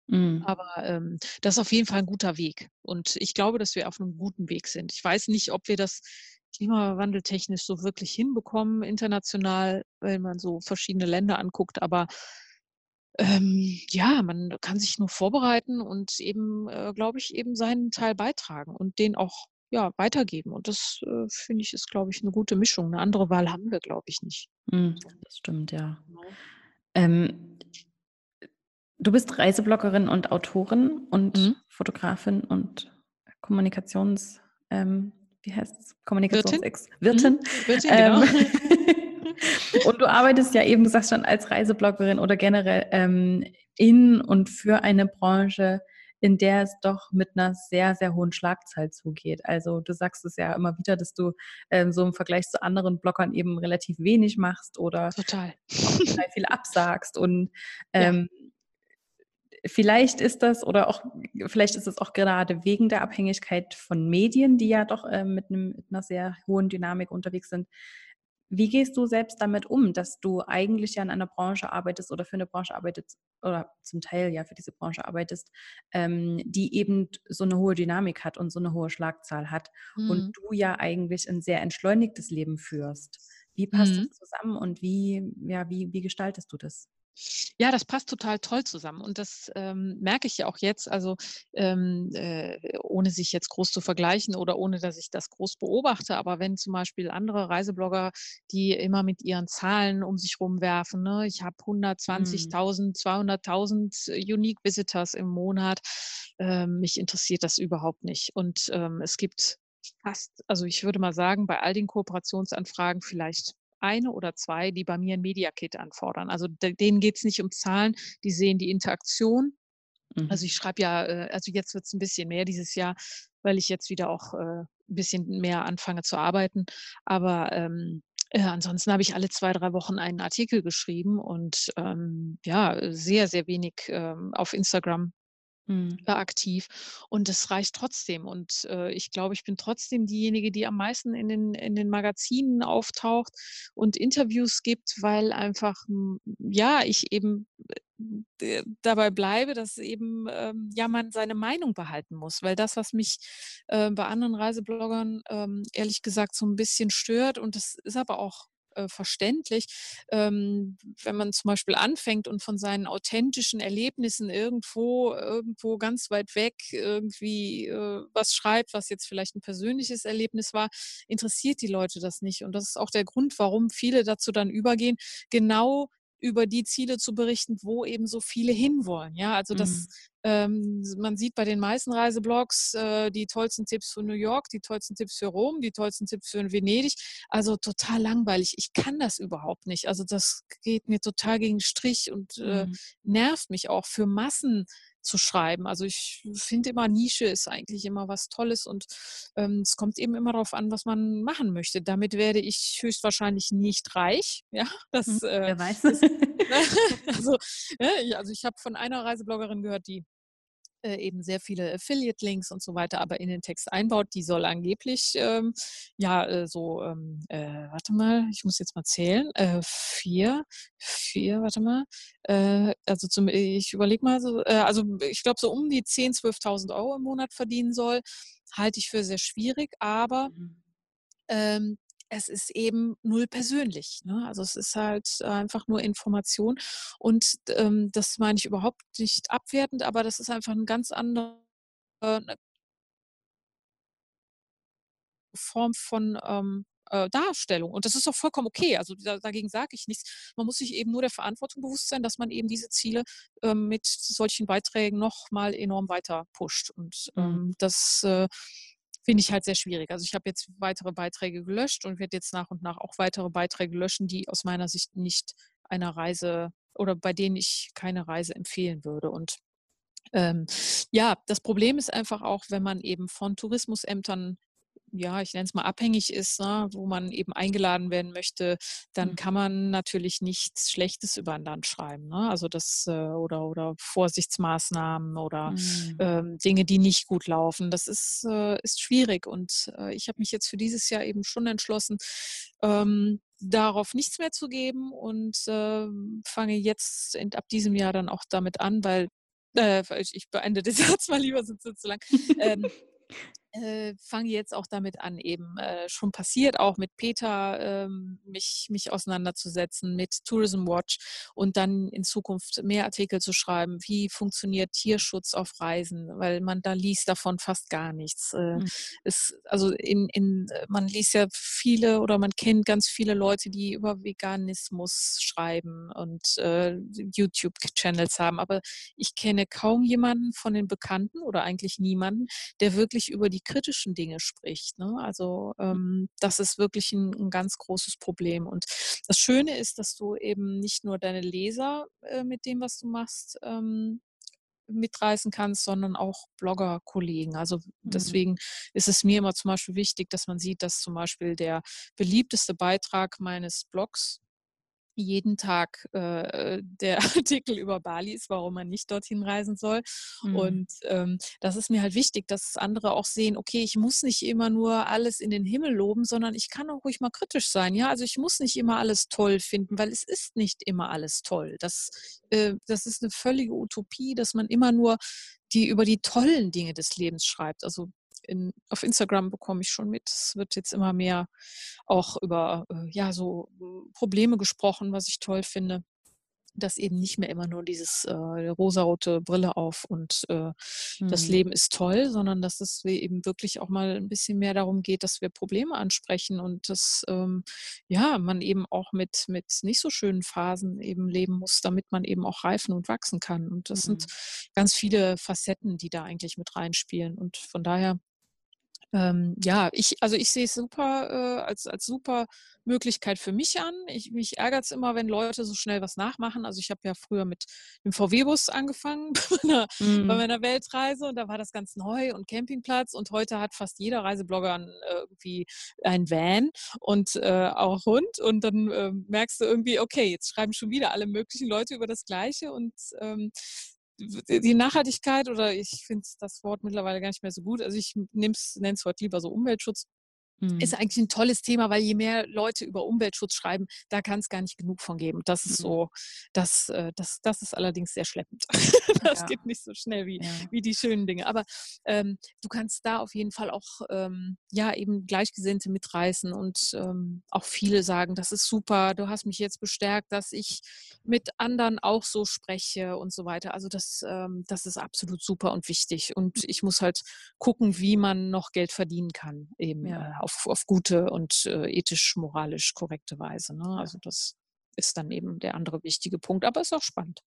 Mhm. Aber, ähm, das ist auf jeden Fall ein guter Weg. Und ich glaube, dass wir auf einem guten Weg sind. Ich weiß nicht, ob wir das klimawandeltechnisch so wirklich hinbekommen international, wenn man so verschiedene Länder anguckt, aber, ähm, ja, man kann sich nur vorbereiten und eben, äh, glaube ich, eben seinen Teil beitragen und den auch, ja, weitergeben. Und das, äh, finde ich, ist, glaube ich, eine gute Mischung. Eine andere Wahl haben wir, glaube ich, nicht. So, Das stimmt, ja. genau. Ähm, du bist Reisebloggerin und Autorin und Mhm. Fotografin und Kommunikations ähm, wie heißt es? Wirtin? Kommunikationsex Mhm. Wirtin. Wirtin, Ähm, genau. und du arbeitest ja eben, du sagst schon, als Reisebloggerin oder generell ähm, in und für eine Branche, in der es doch mit einer sehr, sehr hohen Schlagzahl zugeht. Also du sagst es ja immer wieder, dass du ähm, so im Vergleich zu anderen Bloggern eben relativ wenig machst oder Total. viel absagst. Und Ja. Vielleicht ist das oder auch, vielleicht ist es auch gerade wegen der Abhängigkeit von Medien, die ja doch ähm, mit, einem, mit einer sehr hohen Dynamik unterwegs sind. Wie gehst du selbst damit um, dass du eigentlich ja in einer Branche arbeitest oder für eine Branche arbeitest oder zum Teil ja für diese Branche arbeitest, ähm, die eben so eine hohe Dynamik hat und so eine hohe Schlagzahl hat und Mhm. du ja eigentlich ein sehr entschleunigtes Leben führst? Wie passt Mhm. das zusammen und wie, ja, wie, wie gestaltest du das? Ja, das passt total toll zusammen und das, ähm, merke ich ja auch jetzt, also, ähm, äh, ohne sich jetzt groß zu vergleichen oder ohne, dass ich das groß beobachte, aber wenn zum Beispiel andere Reiseblogger, die immer mit ihren Zahlen um sich rumwerfen, ne? Ich habe Mhm. 120.000, 200.000 Unique Visitors im Monat. Ähm, mich interessiert das überhaupt nicht und, ähm, es gibt fast also, ich würde mal sagen, bei all den Kooperationsanfragen vielleicht eine oder 2, die bei mir 'n Media-Kit anfordern. Also, de denen geht's nicht um Zahlen, die sehen die Interaktion. Also, Mhm. ich schreibe ja äh, also, jetzt wird's 'n bisschen mehr dieses Jahr, weil ich jetzt wieder auch, äh, 'n bisschen mehr anfange zu arbeiten. Aber, ähm, äh, ansonsten habe ich alle 2, 3 Wochen einen Artikel geschrieben und, ähm, ja, sehr, sehr wenig, ähm, auf Instagram Mhm. aktiv und das reicht trotzdem. Und, äh, ich glaube, ich bin trotzdem diejenige, die am meisten in den in den Magazinen auftaucht und Interviews gibt, weil einfach, hm, ja, ich eben, äh, dabei bleibe, dass eben, ähm, ja, man seine Meinung behalten muss. Weil das, was mich, äh, bei anderen Reisebloggern, ähm, ehrlich gesagt so 'n bisschen stört und das ist aber auch äh, verständlich. Ähm, wenn man zum Beispiel anfängt und von seinen authentischen Erlebnissen irgendwo, irgendwo ganz weit weg irgendwie äh, was schreibt, was jetzt vielleicht ein persönliches Erlebnis war, interessiert die Leute das nicht. Und das ist auch der Grund, warum viele dazu dann übergehen, genau über die Ziele zu berichten, wo eben so viele hinwollen. Ja, also das, mhm. ähm, man sieht bei den meisten Reiseblogs äh, die tollsten Tipps für New York, die tollsten Tipps für Rom, die tollsten Tipps für Venedig. Also total langweilig. Ich kann das überhaupt nicht. Also das geht mir total gegen den Strich und äh, mhm. nervt mich auch für Massen zu schreiben. Also ich finde immer, Nische ist eigentlich immer was Tolles und ähm, es kommt eben immer darauf an, was man machen möchte. Damit werde ich höchstwahrscheinlich nicht reich. Ja, das, hm, äh, Wer weiß. Das, also, ja, also ich habe von einer Reisebloggerin gehört, die äh, eben sehr viele Affiliate-Links und so weiter, aber in den Text einbaut. Die soll angeblich, ähm, ja, äh, so, ähm, äh, warte mal, ich muss jetzt mal zählen, äh, vier, vier, warte mal, also zum, ich überlege mal, so, also ich glaube so um die 10.000, 12.000 Euro im Monat verdienen soll, halte ich für sehr schwierig, aber mhm. ähm, es ist eben null persönlich. Ne? Also es ist halt einfach nur Information. Und ähm, das meine ich überhaupt nicht abwertend, aber das ist einfach ein ganz anderer äh, Form von ähm, äh, Darstellung. Und das ist auch vollkommen okay. Also da, dagegen sage ich nichts. Man muss sich eben nur der Verantwortung bewusst sein, dass man eben diese Ziele ähm, mit solchen Beiträgen nochmal enorm weiter pusht. Und mhm. ähm, das äh, finde ich halt sehr schwierig. Also ich habe jetzt weitere Beiträge gelöscht und werde jetzt nach und nach auch weitere Beiträge löschen, die aus meiner Sicht nicht einer Reise oder bei denen ich keine Reise empfehlen würde. Und ähm, ja, das Problem ist einfach auch, wenn man eben von Tourismusämtern ja, ich nenne es mal abhängig ist, ne, wo man eben eingeladen werden möchte, dann mhm. kann man natürlich nichts Schlechtes über ein Land schreiben. Ne? Also das äh, oder oder Vorsichtsmaßnahmen oder mhm. ähm, Dinge, die nicht gut laufen. Das ist, äh, ist schwierig. Und äh, ich habe mich jetzt für dieses Jahr eben schon entschlossen, ähm, darauf nichts mehr zu geben und äh, fange jetzt in, ab diesem Jahr dann auch damit an, weil äh, ich beende den Satz mal lieber, sonst zu lang. ähm, äh, fange jetzt auch damit an, eben äh, schon passiert, auch mit Peter ähm, mich, mich auseinanderzusetzen, mit Tourism Watch und dann in Zukunft mehr Artikel zu schreiben, wie funktioniert Tierschutz auf Reisen, weil man da liest davon fast gar nichts. Äh, mhm. es, also in, in, äh, man liest ja viele oder man kennt ganz viele Leute, die über Veganismus schreiben und äh, YouTube-Channels haben, aber ich kenne kaum jemanden von den Bekannten oder eigentlich niemanden, der wirklich über die kritischen Dinge spricht. Ne? Also hm. ähm, das ist wirklich ein, ein, ganz großes Problem. Und das Schöne ist, dass du eben nicht nur deine Leser äh, mit dem, was du machst, ähm, mitreißen kannst, sondern auch Blogger-Kollegen. Also mhm. deswegen ist es mir immer zum Beispiel wichtig, dass man sieht, dass zum Beispiel der beliebteste Beitrag meines Blogs jeden Tag äh, der Artikel über Bali ist, warum man nicht dorthin reisen soll. Mhm. Und ähm, das ist mir halt wichtig, dass andere auch sehen, okay, ich muss nicht immer nur alles in den Himmel loben, sondern ich kann auch ruhig mal kritisch sein. Ja, also ich muss nicht immer alles toll finden, weil es ist nicht immer alles toll. Das, äh, das ist eine völlige Utopie, dass man immer nur die über die tollen Dinge des Lebens schreibt. Also in, auf Instagram bekomme ich schon mit. Es wird jetzt immer mehr auch über äh, ja so äh, Probleme gesprochen, was ich toll finde. Dass eben nicht mehr immer nur dieses äh, rosarote Brille auf und äh, mhm. das Leben ist toll, sondern dass es eben wirklich auch mal ein bisschen mehr darum geht, dass wir Probleme ansprechen und dass ähm, ja man eben auch mit, mit nicht so schönen Phasen eben leben muss, damit man eben auch reifen und wachsen kann. Und das mhm. sind ganz viele Facetten, die da eigentlich mit reinspielen. Und von daher ähm, ja, ich, also ich sehe es super äh, als, als super Möglichkeit für mich an. Ich, mich ärgert es immer, wenn Leute so schnell was nachmachen. Also ich habe ja früher mit dem VW-Bus angefangen bei meiner, mm. bei meiner, Weltreise und da war das ganz neu und Campingplatz und heute hat fast jeder Reiseblogger äh, irgendwie ein Van und äh, auch Hund und dann äh, merkst du irgendwie, okay, jetzt schreiben schon wieder alle möglichen Leute über das Gleiche und ähm, die Nachhaltigkeit oder ich finde das Wort mittlerweile gar nicht mehr so gut. Also ich nenne es heute lieber so Umweltschutz ist Mhm. eigentlich ein tolles Thema, weil je mehr Leute über Umweltschutz schreiben, da kann es gar nicht genug von geben. Das ist Mhm. so das äh, das das ist allerdings sehr schleppend. Das Ja, geht nicht so schnell wie ja. wie die schönen Dinge. Aber, ähm, du kannst da auf jeden Fall auch, ähm, ja, eben Gleichgesinnte mitreißen und, ähm, auch viele sagen: „Das ist super, du hast mich jetzt bestärkt, dass ich mit anderen auch so spreche“ und so weiter. Also, das ähm, das ist absolut super und wichtig. Und ich muss halt gucken, wie man noch Geld verdienen kann, eben, Ja. Auf auf gute und, äh, ethisch, moralisch korrekte Weise, ne? Also, das ist dann eben der andere wichtige Punkt, aber ist auch spannend.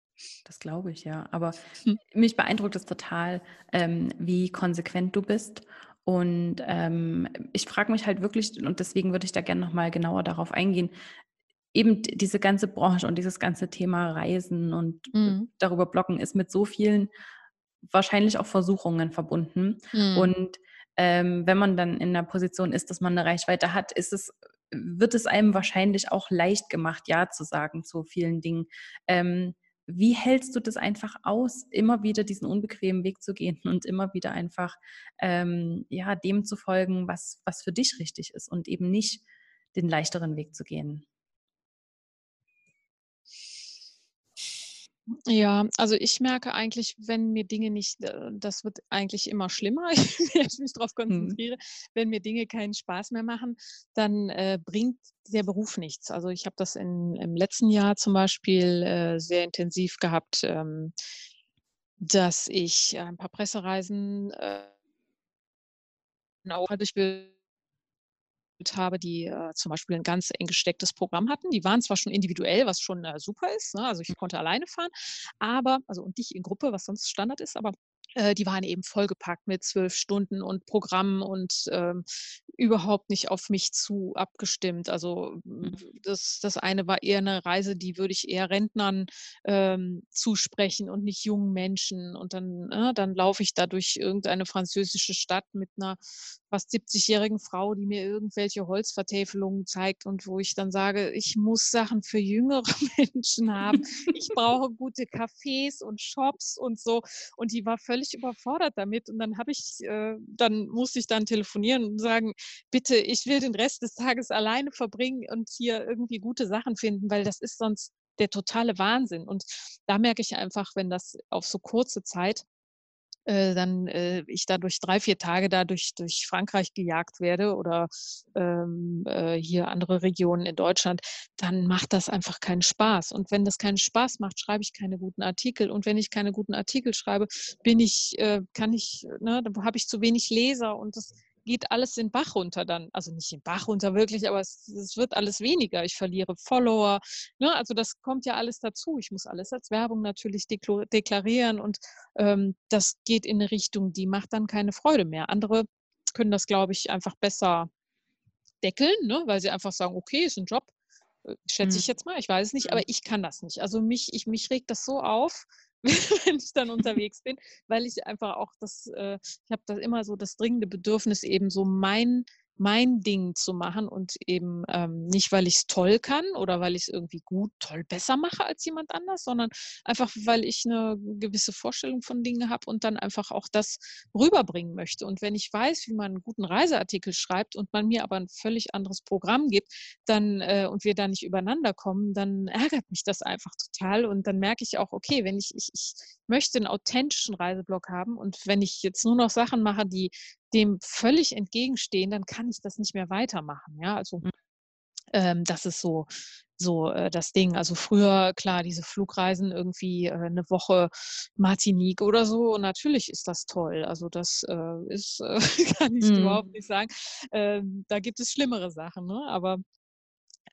Das glaube ich, ja. Aber Hm. mich beeindruckt es total, ähm, wie konsequent du bist. Und, ähm, ich frage mich halt wirklich und deswegen würde ich da gerne noch mal genauer darauf eingehen, eben diese ganze Branche und dieses ganze Thema Reisen und Mhm. darüber bloggen ist mit so vielen wahrscheinlich auch Versuchungen verbunden. Mhm. Und, ähm, wenn man dann in 'ner Position ist, dass man 'ne Reichweite hat, ist es wird es einem wahrscheinlich auch leicht gemacht, ja zu sagen zu vielen Dingen. Ähm, wie hältst du das einfach aus, immer wieder diesen unbequemen Weg zu gehen und immer wieder einfach, ähm, ja, dem zu folgen, was was für dich richtig ist und eben nicht den leichteren Weg zu gehen? Ja, also ich merke eigentlich, wenn mir Dinge nicht äh, das wird eigentlich immer schlimmer, mehr ich mich drauf Mhm. konzentriere. Wenn mir Dinge keinen Spaß mehr machen, dann, äh, bringt der Beruf nichts. Also, ich habe das in im letzten Jahr zum Beispiel, äh, sehr intensiv gehabt, ähm, dass ich ein paar Pressereisen, äh habe, die, äh, zum Beispiel 'n ganz eng gestecktes Programm hatten. Die waren zwar schon individuell, was schon, äh, super ist, ne? Also, ich konnte alleine fahren, aber also und nicht in Gruppe, was sonst Standard ist, aber, äh, die waren eben vollgepackt mit 12 Stunden und Programm und, ähm, überhaupt nicht auf mich zu abgestimmt. Also, hm, Mhm. das das eine war eher 'ne Reise, die würde ich eher Rentnern, ähm, zusprechen und nicht jungen Menschen. Und dann ne, dann laufe ich da durch irgendeine französische Stadt mit 'ner fast 70-jährigen Frau, die mir irgendwelche Holzvertäfelungen zeigt und wo ich dann sage: „Ich muss Sachen für jüngere Menschen haben. Ich brauche gute Cafés und Shops und so.“ Und die war völlig überfordert damit. Und dann habe ich äh, dann musste ich dann telefonieren und sagen: „Bitte, ich will den Rest des Tages alleine verbringen und hier irgendwie gute Sachen finden, weil das ist sonst der totale Wahnsinn.“ Und da merke ich einfach, wenn das auf so kurze Zeit äh, dann, äh, ich da durch 3, 4 Tage da durch durch Frankreich gejagt werde oder, ähm, äh, hier andere Regionen in Deutschland, dann macht das einfach keinen Spaß. Und wenn das keinen Spaß macht, schreibe ich keine guten Artikel. Und wenn ich keine guten Artikel schreibe, bin ich äh, kann ich ne, dann habe ich zu wenig Leser und das geht alles den Bach runter dann. Also, nicht den Bach runter wirklich, aber es es wird alles weniger. Ich verliere Follower, ne? Also, das kommt ja alles dazu. Ich muss alles als Werbung natürlich deklarieren und, ähm, das geht in 'ne Richtung, die macht dann keine Freude mehr. Andere können das, glaube ich, einfach besser deckeln, ne, weil sie einfach sagen: „Okay, ist 'n Job“, äh, schätze ich Mhm. jetzt mal, ich weiß es nicht, aber ich kann das nicht. Also, mich ich mich regt das so auf, wenn ich dann unterwegs bin, weil ich einfach auch das äh, ich habe da immer so das dringende Bedürfnis, eben so mein mein Ding zu machen und eben, ähm, nicht, weil ich's toll kann oder weil ich's irgendwie gut toll besser mache als jemand anders, sondern einfach, weil ich 'ne gewisse Vorstellung von Dingen habe und dann einfach auch das rüberbringen möchte. Und wenn ich weiß, wie man 'n guten Reiseartikel schreibt und man mir aber 'n völlig anderes Programm gibt, dann äh, und wir da nicht übereinander kommen, dann ärgert mich das einfach total. Und dann merke ich auch, okay, wenn ich ich ich möchte 'n authentischen Reiseblog haben und wenn ich jetzt nur noch Sachen mache, die dem völlig entgegenstehen, dann kann ich das nicht mehr weitermachen, ja? Also, Hm. ähm, das ist so so, äh, das Ding. Also, früher, klar, diese Flugreisen irgendwie, äh, 'ne Woche Martinique oder so, natürlich ist das toll. Also, das, äh, ist äh, kann ich überhaupt Mhm. nicht sagen. Ähm, da gibt es schlimmere Sachen, ne? Aber,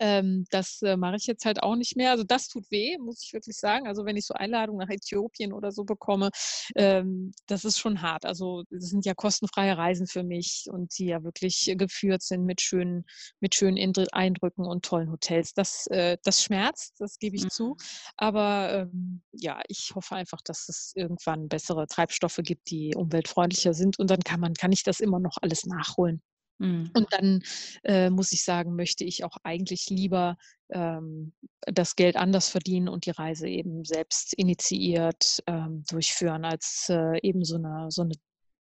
ähm, das, äh, mache ich jetzt halt auch nicht mehr. Also, das tut weh, muss ich wirklich sagen. Also, wenn ich so Einladungen nach Äthiopien oder so bekomme, ähm, das ist schon hart. Also, das sind ja kostenfreie Reisen für mich und die ja wirklich, äh, geführt sind mit schönen mit schönen Indr Eindrücken und tollen Hotels. Das äh, das schmerzt, das gebe ich zu. Mhm. Aber, ähm, ja, ich hoffe einfach, dass es irgendwann bessere Treibstoffe gibt, die umweltfreundlicher sind und dann kann man kann ich das immer noch alles nachholen. Mhm. Und dann, äh, muss ich sagen, möchte ich auch eigentlich lieber, ähm, das Geld anders verdienen und die Reise eben selbst initiiert, ähm, durchführen als, äh, eben so 'ne so 'ne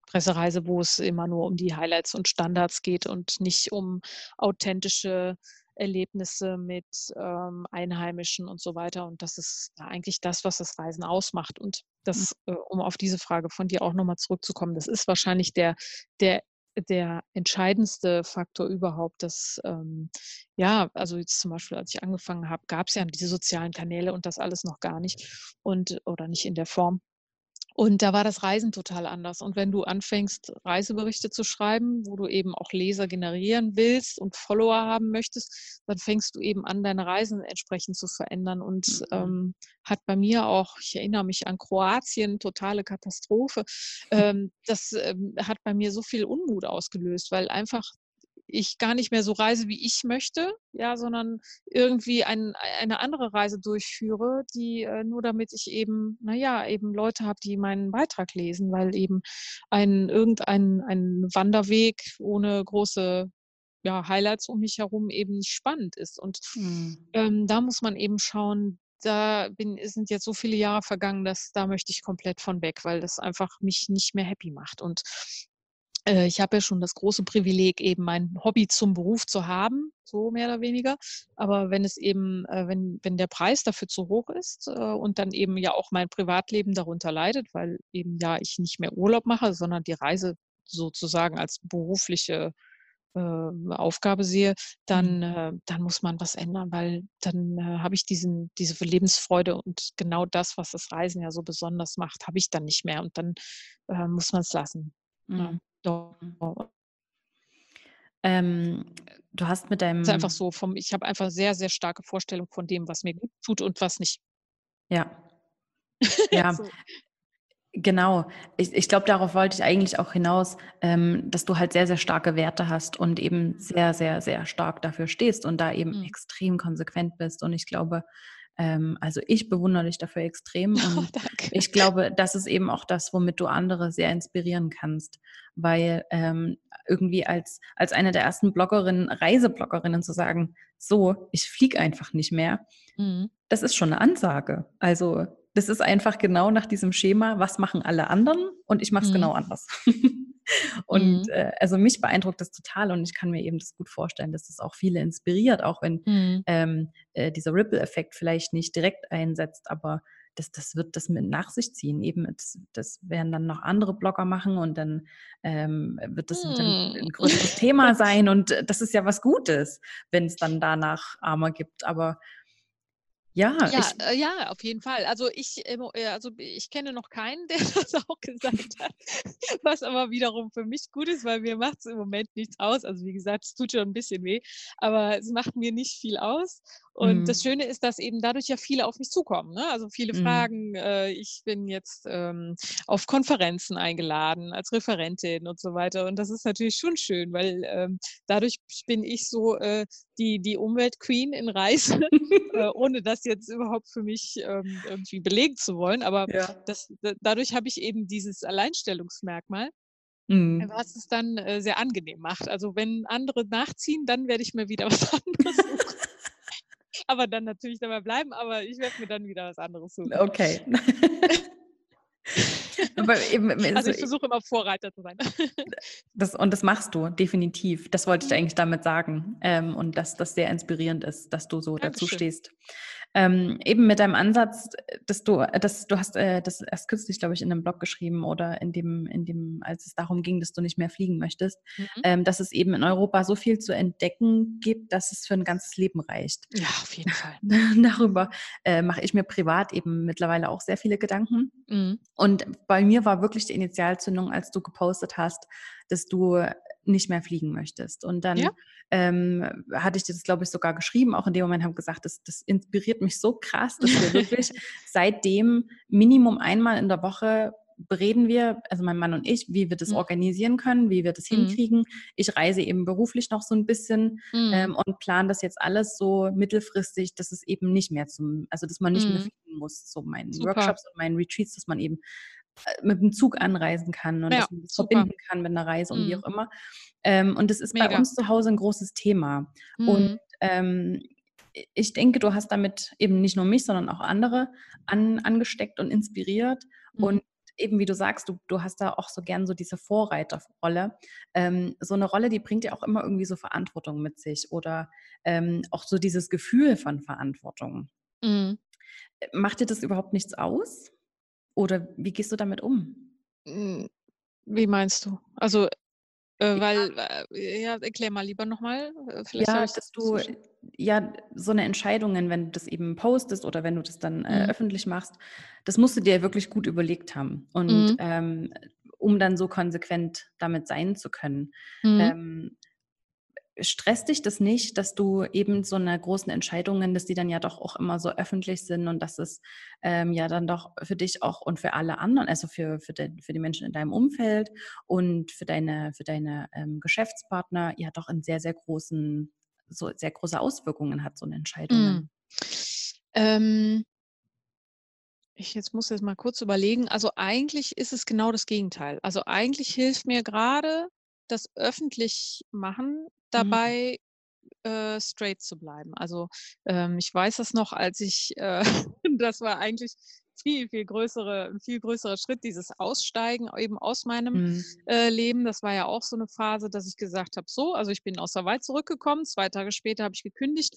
Pressereise, wo es immer nur um die Highlights und Standards geht und nicht um authentische Erlebnisse mit ähm, Einheimischen und so weiter. Und das ist eigentlich das, was das Reisen ausmacht. Und das, äh, um auf diese Frage von dir auch nochmal zurückzukommen, das ist wahrscheinlich der, der der entscheidendste Faktor überhaupt, dass, ähm, ja, also jetzt zum Beispiel, als ich angefangen habe, gab es ja diese sozialen Kanäle und das alles noch gar nicht und oder nicht in der Form. Und da war das Reisen total anders. Und wenn du anfängst, Reiseberichte zu schreiben, wo du eben auch Leser generieren willst und Follower haben möchtest, dann fängst du eben an, deine Reisen entsprechend zu verändern. Und mhm. ähm, hat bei mir auch, ich erinnere mich an Kroatien, totale Katastrophe. Ähm, das ähm, hat bei mir so viel Unmut ausgelöst, weil einfach ich gar nicht mehr so reise, wie ich möchte, ja, sondern irgendwie ein, eine andere Reise durchführe, die äh, nur damit ich eben, naja, eben Leute habe, die meinen Beitrag lesen, weil eben ein irgendein ein Wanderweg ohne große ja, Highlights um mich herum eben nicht spannend ist. Und mhm. ähm, da muss man eben schauen, da bin, sind jetzt so viele Jahre vergangen, dass da möchte ich komplett von weg, weil das einfach mich nicht mehr happy macht. Und äh, ich habe ja schon das große Privileg, eben mein Hobby zum Beruf zu haben, so mehr oder weniger. Aber wenn es eben, äh, wenn, wenn der Preis dafür zu hoch ist äh, und dann eben ja auch mein Privatleben darunter leidet, weil eben ja ich nicht mehr Urlaub mache, sondern die Reise sozusagen als berufliche Aufgabe sehe, dann, mhm. dann muss man was ändern, weil dann habe ich diesen, diese Lebensfreude und genau das, was das Reisen ja so besonders macht, habe ich dann nicht mehr und dann äh, muss man es lassen. Mhm. Ja. Doch. Ähm, du hast mit deinem. Es ist einfach so, vom, ich habe einfach sehr, sehr starke Vorstellung von dem, was mir gut tut und was nicht. Ja. Ja. so. Genau. Ich, ich glaube, darauf wollte ich eigentlich auch hinaus, ähm, dass du halt sehr, sehr starke Werte hast und eben sehr, sehr, sehr stark dafür stehst und da eben mhm. extrem konsequent bist. Und ich glaube, ähm, also ich bewundere dich dafür extrem und oh, ich glaube, das ist eben auch das, womit du andere sehr inspirieren kannst, weil ähm, irgendwie als, als eine der ersten Bloggerinnen, Reisebloggerinnen zu sagen, so, ich fliege einfach nicht mehr, mhm. das ist schon eine Ansage. Also das ist einfach genau nach diesem Schema, was machen alle anderen und ich mache es mhm. genau anders. Und mhm. äh, also mich beeindruckt das total und ich kann mir eben das gut vorstellen, dass das auch viele inspiriert, auch wenn mhm. ähm, äh, dieser Ripple-Effekt vielleicht nicht direkt einsetzt, aber das, das wird das mit nach sich ziehen. Eben, das, das werden dann noch andere Blogger machen und dann ähm, wird das mhm. ein, ein größeres Thema sein und äh, das ist ja was Gutes, wenn es dann danach Armer gibt. Aber ja, ja, ich, äh, ja, auf jeden Fall. Also ich, äh, also ich kenne noch keinen, der das auch gesagt hat, was aber wiederum für mich gut ist, weil mir macht es im Moment nichts aus. Also wie gesagt, es tut schon ein bisschen weh, aber es macht mir nicht viel aus. Und mhm. das Schöne ist, dass eben dadurch ja viele auf mich zukommen. Ne? Also viele mhm. fragen, äh, ich bin jetzt ähm, auf Konferenzen eingeladen als Referentin und so weiter. Und das ist natürlich schon schön, weil ähm, dadurch bin ich so äh, die, die Umweltqueen in Reise, äh, ohne das jetzt überhaupt für mich ähm, irgendwie belegen zu wollen. Aber ja. das, dadurch habe ich eben dieses Alleinstellungsmerkmal. Mhm. Was es dann äh, sehr angenehm macht. Also wenn andere nachziehen, dann werde ich mir wieder was anderes suchen aber dann natürlich dabei bleiben, aber ich werde mir dann wieder was anderes suchen. Okay. Eben, also ich versuche immer Vorreiter zu sein. Das, und das machst du, definitiv. Das wollte ich mhm. eigentlich damit sagen. Ähm, und dass das sehr inspirierend ist, dass du so Dankeschön. dazu stehst. Ähm, eben mit deinem Ansatz, dass du, dass du hast äh, das erst kürzlich, glaube ich, in einem Blog geschrieben oder in dem, in dem, als es darum ging, dass du nicht mehr fliegen möchtest, mhm. ähm, dass es eben in Europa so viel zu entdecken gibt, dass es für ein ganzes Leben reicht. Ja, auf jeden Fall. Darüber äh, mache ich mir privat eben mittlerweile auch sehr viele Gedanken. Mhm. Und bei mir war wirklich die Initialzündung, als du gepostet hast, dass du nicht mehr fliegen möchtest. Und dann ja. ähm, hatte ich dir das, glaube ich, sogar geschrieben, auch in dem Moment habe gesagt, das, das inspiriert mich so krass, dass wir wirklich seitdem Minimum einmal in der Woche bereden wir, also mein Mann und ich, wie wir das mhm. organisieren können, wie wir das mhm. hinkriegen. Ich reise eben beruflich noch so ein bisschen mhm. ähm, und plane das jetzt alles so mittelfristig, dass es eben nicht mehr zum, also dass man nicht mehr mhm. fliegen muss, so meinen Workshops und meinen Retreats, dass man eben mit dem Zug anreisen kann und ja, das verbinden kann mit einer Reise und wie mhm. auch immer. Ähm, und das ist Mega. bei uns zu Hause ein großes Thema. Mhm. Und ähm, ich denke, du hast damit eben nicht nur mich, sondern auch andere an, angesteckt und inspiriert. Mhm. Und eben wie du sagst, du, du hast da auch so gern so diese Vorreiterrolle. Ähm, so eine Rolle, die bringt ja auch immer irgendwie so Verantwortung mit sich oder ähm, auch so dieses Gefühl von Verantwortung. Mhm. Äh, macht dir das überhaupt nichts aus? Oder wie gehst du damit um? Hm, wie meinst du? Also äh, weil, äh, ja, erklär mal lieber nochmal. Äh, ja, dass du ja so eine Entscheidungen, wenn du das eben postest oder wenn du das dann äh, mhm. öffentlich machst, das musst du dir wirklich gut überlegt haben. Und mhm. ähm, um dann so konsequent damit sein zu können. Mhm. Ähm, stresst dich das nicht, dass du eben so eine großen Entscheidungen, dass die dann ja doch auch immer so öffentlich sind und dass es ähm, ja dann doch für dich auch und für alle anderen, also für, für, de, für die Menschen in deinem Umfeld und für deine, für deine ähm, Geschäftspartner ja doch in sehr, sehr großen, so sehr große Auswirkungen hat, so eine Entscheidung. Mm. Ähm, ich jetzt muss jetzt mal kurz überlegen. Also eigentlich ist es genau das Gegenteil. Also eigentlich hilft mir gerade das öffentlich machen Mhm. dabei, mhm. äh, straight zu bleiben. Also ähm, ich weiß das noch, als ich, äh, das war eigentlich viel, viel größere, ein viel größerer Schritt, dieses Aussteigen eben aus meinem mhm. äh, Leben. Das war ja auch so eine Phase, dass ich gesagt habe, so, also ich bin aus der Wald zurückgekommen, zwei Tage später habe ich gekündigt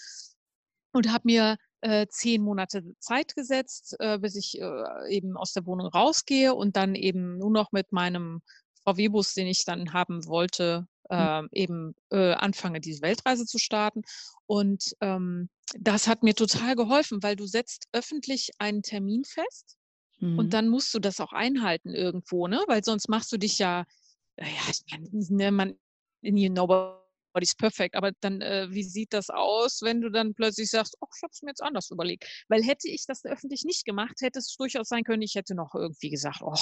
und habe mir äh, zehn Monate Zeit gesetzt, äh, bis ich äh, eben aus der Wohnung rausgehe und dann eben nur noch mit meinem VW-Bus, den ich dann haben wollte, äh, eben äh, anfange, diese Weltreise zu starten. Und ähm, das hat mir total geholfen, weil du setzt öffentlich einen Termin fest mhm. und dann musst du das auch einhalten irgendwo, ne? Weil sonst machst du dich ja, ja, ich meine, ne, man, you know, body's perfect. Aber dann, äh, wie sieht das aus, wenn du dann plötzlich sagst, oh, ich habe es mir jetzt anders überlegt. Weil hätte ich das öffentlich nicht gemacht, hätte es durchaus sein können, ich hätte noch irgendwie gesagt, oh,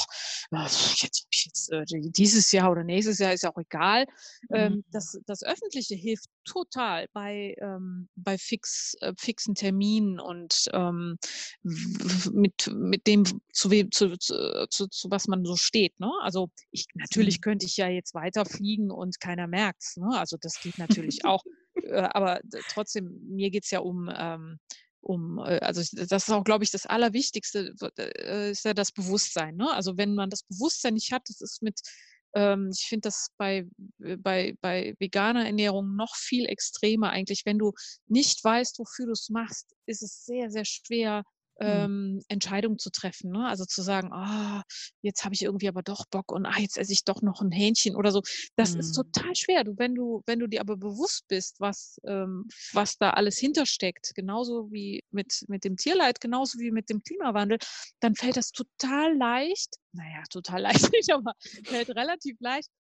jetzt, jetzt äh, dieses Jahr oder nächstes Jahr ist ja auch egal. Ähm, mhm. das, das Öffentliche hilft total bei, ähm, bei fix, äh, fixen Terminen und ähm, mit, mit dem, zu, zu, zu, zu, zu was man so steht. Ne? Also ich, natürlich mhm. könnte ich ja jetzt weiterfliegen und keiner merkt es. Ne? Also das geht natürlich auch. Äh, aber trotzdem, mir geht es ja um, ähm, um, äh, also das ist auch, glaube ich, das Allerwichtigste, äh, ist ja das Bewusstsein. Ne? Also wenn man das Bewusstsein nicht hat, das ist mit, ähm, ich finde das bei, bei, bei veganer Ernährung noch viel extremer eigentlich. Wenn du nicht weißt, wofür du es machst, ist es sehr, sehr schwer. Ähm, Entscheidungen zu treffen. Ne? Also zu sagen, ah, jetzt habe ich irgendwie aber doch Bock und ah, jetzt esse ich doch noch ein Hähnchen oder so. Das mhm. ist total schwer. Du, wenn du, wenn du dir aber bewusst bist, was, ähm, was da alles hintersteckt, genauso wie mit, mit dem Tierleid, genauso wie mit dem Klimawandel, dann fällt das total leicht, naja, total leicht nicht, aber fällt relativ leicht,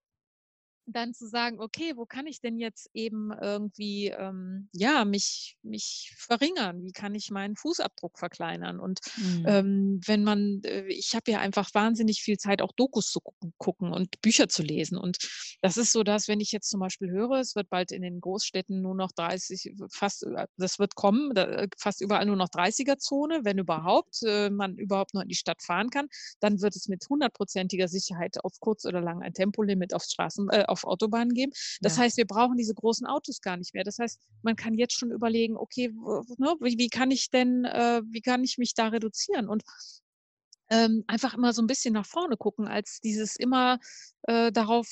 dann zu sagen, okay, wo kann ich denn jetzt eben irgendwie, ähm, ja, mich, mich verringern? Wie kann ich meinen Fußabdruck verkleinern? Und mhm. ähm, wenn man, äh, ich habe ja einfach wahnsinnig viel Zeit, auch Dokus zu gucken und Bücher zu lesen. Und das ist so, dass wenn ich jetzt zum Beispiel höre, es wird bald in den Großstädten nur noch 30, fast, das wird kommen, fast überall nur noch 30er-Zone, wenn überhaupt äh, man überhaupt noch in die Stadt fahren kann, dann wird es mit hundertprozentiger Sicherheit auf kurz oder lang ein Tempolimit auf Straßen, äh, auf Autobahnen geben. Das ja. heißt, wir brauchen diese großen Autos gar nicht mehr. Das heißt, man kann jetzt schon überlegen, okay, ne, wie, wie, kann ich denn, äh, wie kann ich mich da reduzieren? Und ähm, einfach immer so ein bisschen nach vorne gucken, als dieses immer äh, darauf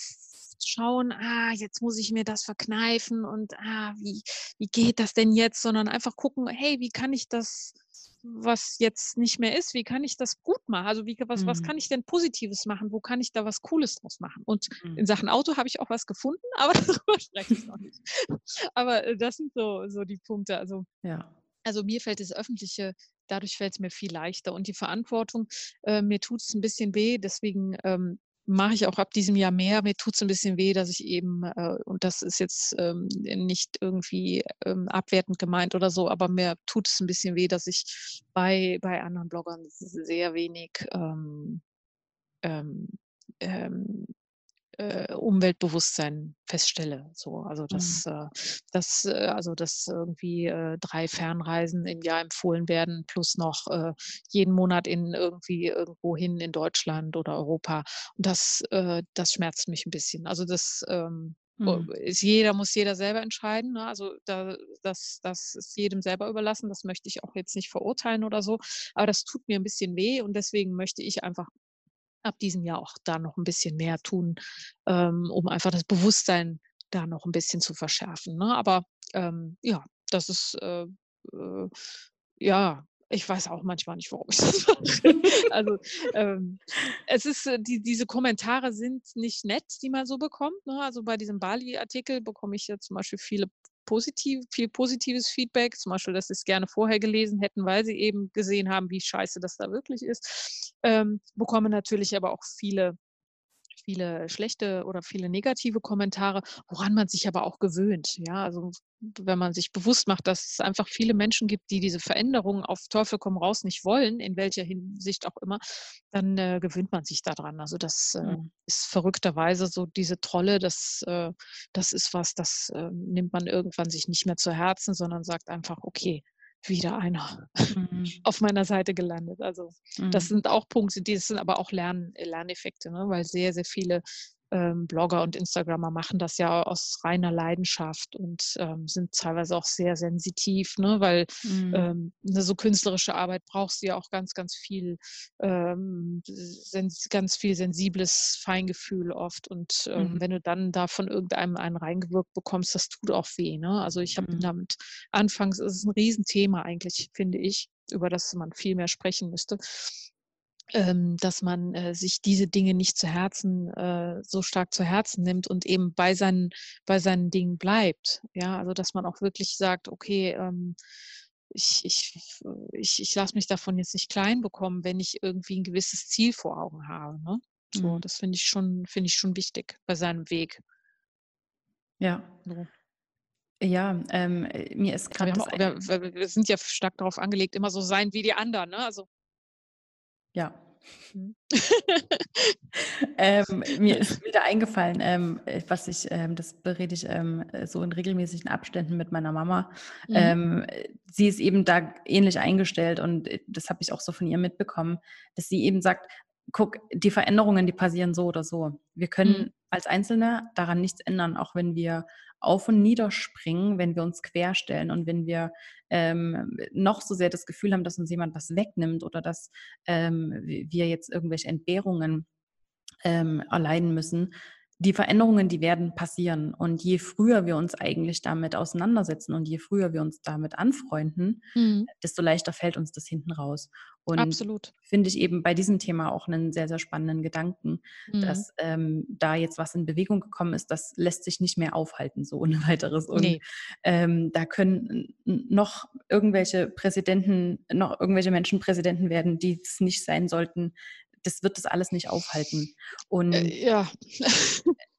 schauen, ah, jetzt muss ich mir das verkneifen und ah, wie, wie geht das denn jetzt, sondern einfach gucken, hey, wie kann ich das was jetzt nicht mehr ist, wie kann ich das gut machen? Also wie, was, mhm. was kann ich denn Positives machen? Wo kann ich da was Cooles draus machen? Und mhm. in Sachen Auto habe ich auch was gefunden, aber darüber spreche ich noch nicht. aber äh, das sind so, so die Punkte. Also, ja. also mir fällt das Öffentliche dadurch fällt es mir viel leichter. Und die Verantwortung, äh, mir tut es ein bisschen weh, deswegen ähm, mache ich auch ab diesem Jahr mehr. Mir tut es ein bisschen weh, dass ich eben, äh, und das ist jetzt ähm, nicht irgendwie ähm, abwertend gemeint oder so, aber mir tut es ein bisschen weh, dass ich bei, bei anderen Bloggern sehr wenig ähm, ähm, ähm äh, Umweltbewusstsein feststelle. So, also dass, mhm. äh, dass äh, also dass irgendwie äh, drei Fernreisen im Jahr empfohlen werden, plus noch äh, jeden Monat in irgendwie irgendwo hin in Deutschland oder Europa. Und das, äh, das schmerzt mich ein bisschen. Also das ähm, mhm. ist jeder, muss jeder selber entscheiden. Ne? Also da, das, das ist jedem selber überlassen. Das möchte ich auch jetzt nicht verurteilen oder so. Aber das tut mir ein bisschen weh und deswegen möchte ich einfach ab diesem Jahr auch da noch ein bisschen mehr tun, ähm, um einfach das Bewusstsein da noch ein bisschen zu verschärfen, ne? Aber, ähm, ja, das ist, äh, äh ja, ich weiß auch manchmal nicht, warum ich das mache. Also, ähm, es ist, äh, die diese Kommentare sind nicht nett, die man so bekommt, ne? Also, bei diesem Bali-Artikel bekomme ich ja zum Beispiel viele positiv viel positives Feedback, zum Beispiel, dass sie's gerne vorher gelesen hätten, weil sie eben gesehen haben, wie scheiße das da wirklich ist. Ähm, bekomme natürlich aber auch viele viele schlechte oder viele negative Kommentare, woran man sich aber auch gewöhnt. Ja, also wenn man sich bewusst macht, dass es einfach viele Menschen gibt, die diese Veränderungen auf Teufel komm raus nicht wollen, in welcher Hinsicht auch immer, dann äh, gewöhnt man sich daran. Also das äh, mhm. ist verrückterweise so diese Trolle, das, äh, das ist was, das äh, nimmt man irgendwann sich nicht mehr zu Herzen, sondern sagt einfach, okay, wieder einer mhm. auf meiner Seite gelandet. Also mhm. das sind auch Punkte, die sind aber auch Lern, Lerneffekte, ne? weil sehr, sehr viele ähm, Blogger und Instagrammer machen das ja aus reiner Leidenschaft und ähm, sind teilweise auch sehr sensitiv, ne? weil mhm. ähm, eine so künstlerische Arbeit brauchst du ja auch ganz, ganz viel, ähm, ganz viel sensibles Feingefühl oft. Und ähm, mhm. wenn du dann da von irgendeinem einen reingewirkt bekommst, das tut auch weh. Ne? Also ich habe mhm. damit anfangs, es ist ein Riesenthema eigentlich, finde ich, über das man viel mehr sprechen müsste dass man äh, sich diese Dinge nicht zu Herzen, äh, so stark zu Herzen nimmt und eben bei seinen, bei seinen Dingen bleibt. Ja, also dass man auch wirklich sagt, okay, ähm, ich, ich, ich, ich lasse mich davon jetzt nicht klein bekommen, wenn ich irgendwie ein gewisses Ziel vor Augen habe. Ne? So, mhm. das finde ich schon, finde ich schon wichtig bei seinem Weg. Ja. So. Ja, ähm, mir ist gerade. Wir, wir, wir, sind ja stark darauf angelegt, immer so sein wie die anderen. Ne? Also ja. Mhm. ähm, mir ist wieder eingefallen, ähm, äh, was ich, ähm, das berede ich ähm, so in regelmäßigen Abständen mit meiner Mama. Mhm. Ähm, sie ist eben da ähnlich eingestellt und äh, das habe ich auch so von ihr mitbekommen, dass sie eben sagt, guck, die Veränderungen, die passieren so oder so. Wir können mhm. als Einzelne daran nichts ändern, auch wenn wir auf und niederspringen, wenn wir uns querstellen und wenn wir ähm, noch so sehr das Gefühl haben, dass uns jemand was wegnimmt oder dass ähm, wir jetzt irgendwelche Entbehrungen ähm, erleiden müssen, die Veränderungen, die werden passieren. Und je früher wir uns eigentlich damit auseinandersetzen und je früher wir uns damit anfreunden, mhm. desto leichter fällt uns das hinten raus. Und Absolut. finde ich eben bei diesem Thema auch einen sehr, sehr spannenden Gedanken, mhm. dass ähm, da jetzt was in Bewegung gekommen ist, das lässt sich nicht mehr aufhalten, so ohne weiteres. Und nee. ähm, da können noch irgendwelche Präsidenten, noch irgendwelche Menschen Präsidenten werden, die es nicht sein sollten das wird das alles nicht aufhalten. Äh, Und äh, ja.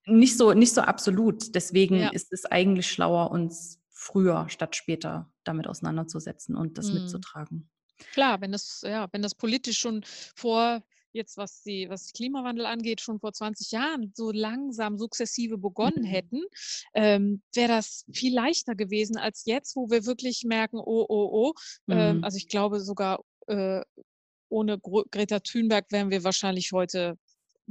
nicht, so, nicht so absolut. Deswegen ja. ist es eigentlich schlauer, uns früher statt später damit auseinanderzusetzen und das mhm. mitzutragen. Klar, wenn das, ja, wenn das politisch schon vor jetzt was die was Klimawandel angeht, schon vor 20 Jahren so langsam sukzessive begonnen mhm. hätten, ähm, wäre das viel leichter gewesen als jetzt, wo wir wirklich merken, oh, oh, oh. Ähm, mhm. Ähm, also ich glaube sogar äh, ohne Greta Thunberg wären wir wahrscheinlich heute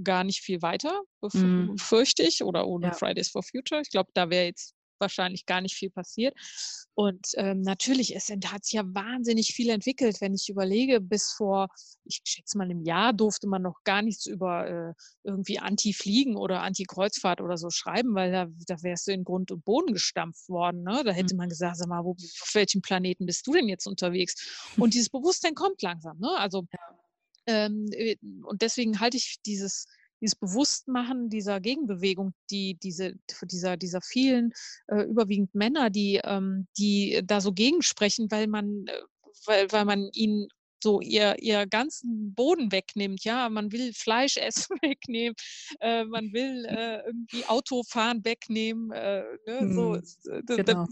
gar nicht viel weiter, mm. fürchte ich, oder ohne ja. Fridays for Future. Ich glaube, da wäre jetzt wahrscheinlich gar nicht viel passiert. Und ähm, natürlich, es hat sich ja wahnsinnig viel entwickelt, wenn ich überlege, bis vor, ich schätze mal, im Jahr durfte man noch gar nichts über äh, irgendwie Anti-Fliegen oder Anti-Kreuzfahrt oder so schreiben, weil da, da wärst du in Grund und Boden gestampft worden. Ne? Da hätte man gesagt, sag mal, wo, auf welchem Planeten bist du denn jetzt unterwegs? Und dieses Bewusstsein kommt langsam. Ne? Also, ähm, äh, und deswegen halte ich dieses dieses Bewusstmachen dieser Gegenbewegung, die diese, dieser, dieser vielen, äh, überwiegend Männer, die, ähm, die da so gegensprechen, weil man, äh, weil, weil man ihnen so ihr, ihr ganzen Boden wegnimmt. Ja, man will Fleisch essen wegnehmen, äh, man will äh, irgendwie Autofahren wegnehmen. Äh, ne, so, mhm, genau.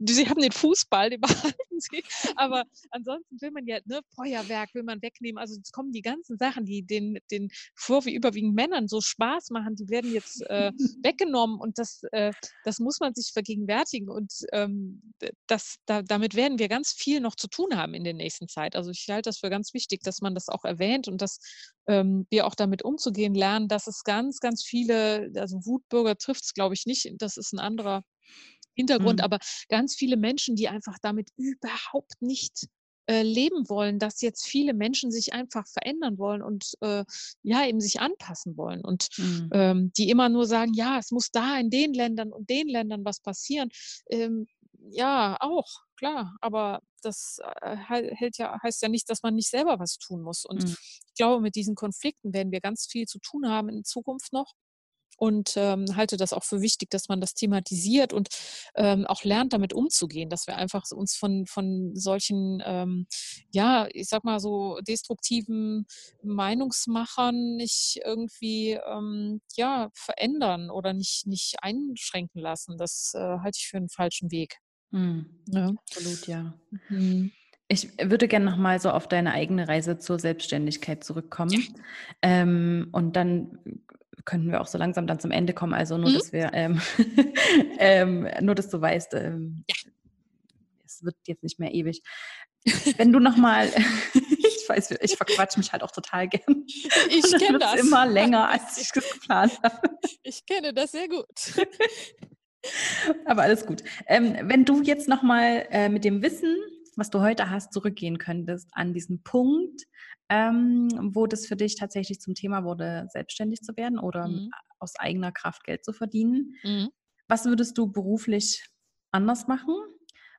sie haben den Fußball, den behalten sie, aber ansonsten will man ja ne, Feuerwerk will man wegnehmen. Also es kommen die ganzen Sachen, die den, den vor wie überwiegend Männern so Spaß machen, die werden jetzt äh, weggenommen und das, äh, das muss man sich vergegenwärtigen und ähm, das, da, damit werden wir ganz viel noch zu tun haben in der nächsten Zeit. Also ich ich halte das für ganz wichtig, dass man das auch erwähnt und dass ähm, wir auch damit umzugehen lernen, dass es ganz, ganz viele, also Wutbürger trifft es, glaube ich, nicht. Das ist ein anderer Hintergrund, mhm. aber ganz viele Menschen, die einfach damit überhaupt nicht äh, leben wollen, dass jetzt viele Menschen sich einfach verändern wollen und äh, ja, eben sich anpassen wollen. Und mhm. ähm, die immer nur sagen, ja, es muss da in den Ländern und den Ländern was passieren. Ähm, ja, auch, klar. Aber das äh, hält ja, heißt ja nicht, dass man nicht selber was tun muss. Und mhm. ich glaube, mit diesen Konflikten werden wir ganz viel zu tun haben in Zukunft noch und ähm, halte das auch für wichtig, dass man das thematisiert und ähm, auch lernt, damit umzugehen, dass wir einfach uns von, von solchen, ähm, ja, ich sag mal so destruktiven Meinungsmachern nicht irgendwie, ähm, ja, verändern oder nicht, nicht einschränken lassen. Das äh, halte ich für einen falschen Weg. Mhm. Ja. Absolut, ja. Mhm. Ich würde gerne nochmal so auf deine eigene Reise zur Selbstständigkeit zurückkommen. Ja. Ähm, und dann könnten wir auch so langsam dann zum Ende kommen. Also nur, mhm. dass wir, ähm, ähm, nur, dass du weißt, ähm, ja. es wird jetzt nicht mehr ewig. Wenn du nochmal, ich weiß, ich verquatsche mich halt auch total gern. Ich kenne das. immer länger, als ich geplant habe. Ich kenne das sehr gut. Aber alles gut. Ähm, wenn du jetzt nochmal äh, mit dem Wissen, was du heute hast, zurückgehen könntest an diesen Punkt, ähm, wo das für dich tatsächlich zum Thema wurde, selbstständig zu werden oder mhm. aus eigener Kraft Geld zu verdienen. Mhm. Was würdest du beruflich anders machen?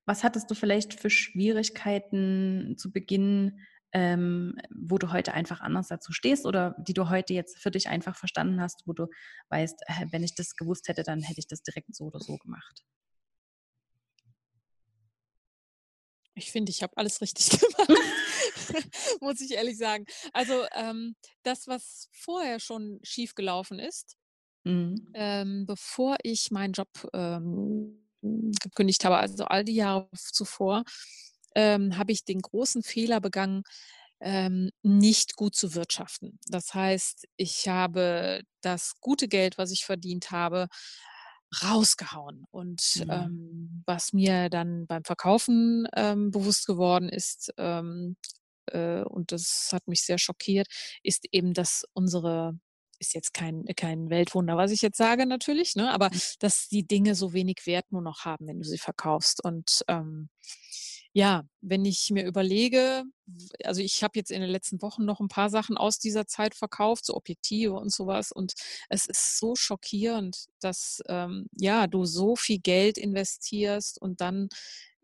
Was hattest du vielleicht für Schwierigkeiten zu Beginn, ähm, wo du heute einfach anders dazu stehst oder die du heute jetzt für dich einfach verstanden hast, wo du weißt, äh, wenn ich das gewusst hätte, dann hätte ich das direkt so oder so gemacht? Ich finde, ich habe alles richtig gemacht. muss ich ehrlich sagen. Also ähm, das, was vorher schon schief gelaufen ist, mhm. ähm, bevor ich meinen Job ähm, gekündigt habe, also all die Jahre zuvor, ähm, habe ich den großen Fehler begangen, ähm, nicht gut zu wirtschaften. Das heißt, ich habe das gute Geld, was ich verdient habe, rausgehauen. Und mhm. ähm, was mir dann beim Verkaufen ähm, bewusst geworden ist, ähm, äh, und das hat mich sehr schockiert, ist eben, dass unsere ist jetzt kein, kein Weltwunder, was ich jetzt sage natürlich, ne? aber mhm. dass die Dinge so wenig Wert nur noch haben, wenn du sie verkaufst. Und ähm, ja, wenn ich mir überlege, also ich habe jetzt in den letzten Wochen noch ein paar Sachen aus dieser Zeit verkauft, so Objektive und sowas. Und es ist so schockierend, dass ähm, ja du so viel Geld investierst und dann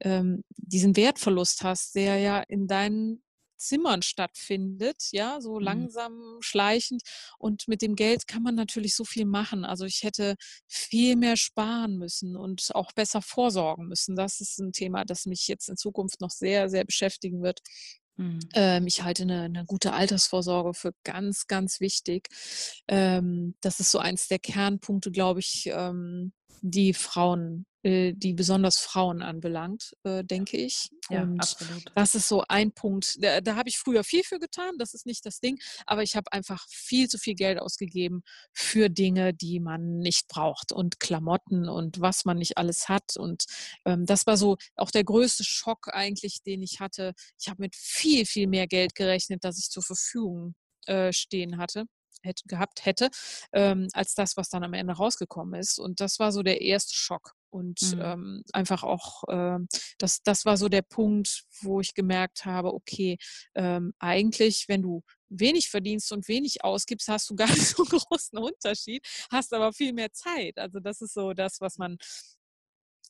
ähm, diesen Wertverlust hast, der ja in deinen Zimmern stattfindet, ja, so mhm. langsam schleichend. Und mit dem Geld kann man natürlich so viel machen. Also ich hätte viel mehr sparen müssen und auch besser vorsorgen müssen. Das ist ein Thema, das mich jetzt in Zukunft noch sehr, sehr beschäftigen wird. Mhm. Ähm, ich halte eine, eine, gute Altersvorsorge für ganz, ganz wichtig. Ähm, das ist so eins der Kernpunkte, glaube ich, ähm, die Frauen äh, die besonders Frauen anbelangt, äh, denke ich. Ja, und absolut. das ist so ein Punkt. Da, da habe ich früher viel für getan, das ist nicht das Ding, aber ich habe einfach viel zu viel Geld ausgegeben für Dinge, die man nicht braucht und Klamotten und was man nicht alles hat. Und ähm, das war so auch der größte Schock eigentlich, den ich hatte. Ich habe mit viel, viel mehr Geld gerechnet, das ich zur Verfügung äh, stehen hatte hätte, gehabt hätte, ähm, als das, was dann am Ende rausgekommen ist. Und das war so der erste Schock. Und mhm. ähm, einfach auch, äh, das, das war so der Punkt, wo ich gemerkt habe, okay, ähm, eigentlich, wenn du wenig verdienst und wenig ausgibst, hast du gar nicht so einen großen Unterschied, hast aber viel mehr Zeit. Also das ist so das, was man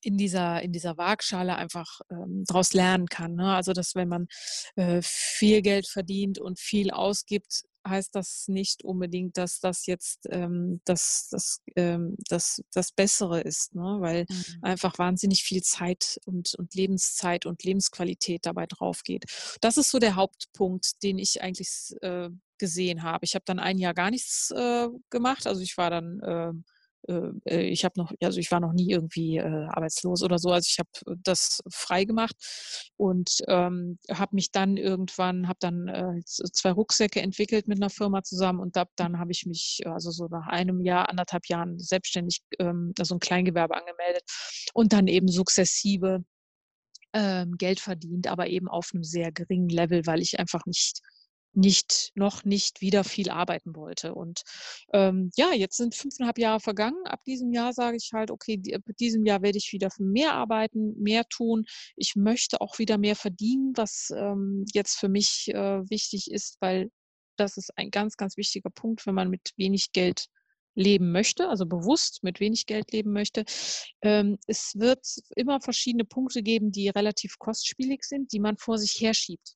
in dieser, in dieser Waagschale einfach ähm, daraus lernen kann. Ne? Also, dass wenn man äh, viel Geld verdient und viel ausgibt, heißt das nicht unbedingt, dass das jetzt ähm, das, das, ähm, das, das Bessere ist, ne? weil mhm. einfach wahnsinnig viel Zeit und, und Lebenszeit und Lebensqualität dabei drauf geht. Das ist so der Hauptpunkt, den ich eigentlich äh, gesehen habe. Ich habe dann ein Jahr gar nichts äh, gemacht. Also ich war dann äh, äh, äh, ich habe noch, also ich war noch nie irgendwie äh, arbeitslos oder so. Also ich habe das frei gemacht und ähm, habe mich dann irgendwann, habe dann äh, zwei Rucksäcke entwickelt mit einer Firma zusammen und ab dann habe ich mich, also so nach einem Jahr, anderthalb Jahren selbstständig, ähm, also ein Kleingewerbe angemeldet und dann eben sukzessive ähm, Geld verdient, aber eben auf einem sehr geringen Level, weil ich einfach nicht nicht, noch nicht wieder viel arbeiten wollte. Und ähm, ja, jetzt sind fünfeinhalb Jahre vergangen. Ab diesem Jahr sage ich halt, okay, ab diesem Jahr werde ich wieder mehr arbeiten, mehr tun. Ich möchte auch wieder mehr verdienen, was ähm, jetzt für mich äh, wichtig ist, weil das ist ein ganz, ganz wichtiger Punkt, wenn man mit wenig Geld leben möchte, also bewusst mit wenig Geld leben möchte. Ähm, es wird immer verschiedene Punkte geben, die relativ kostspielig sind, die man vor sich herschiebt.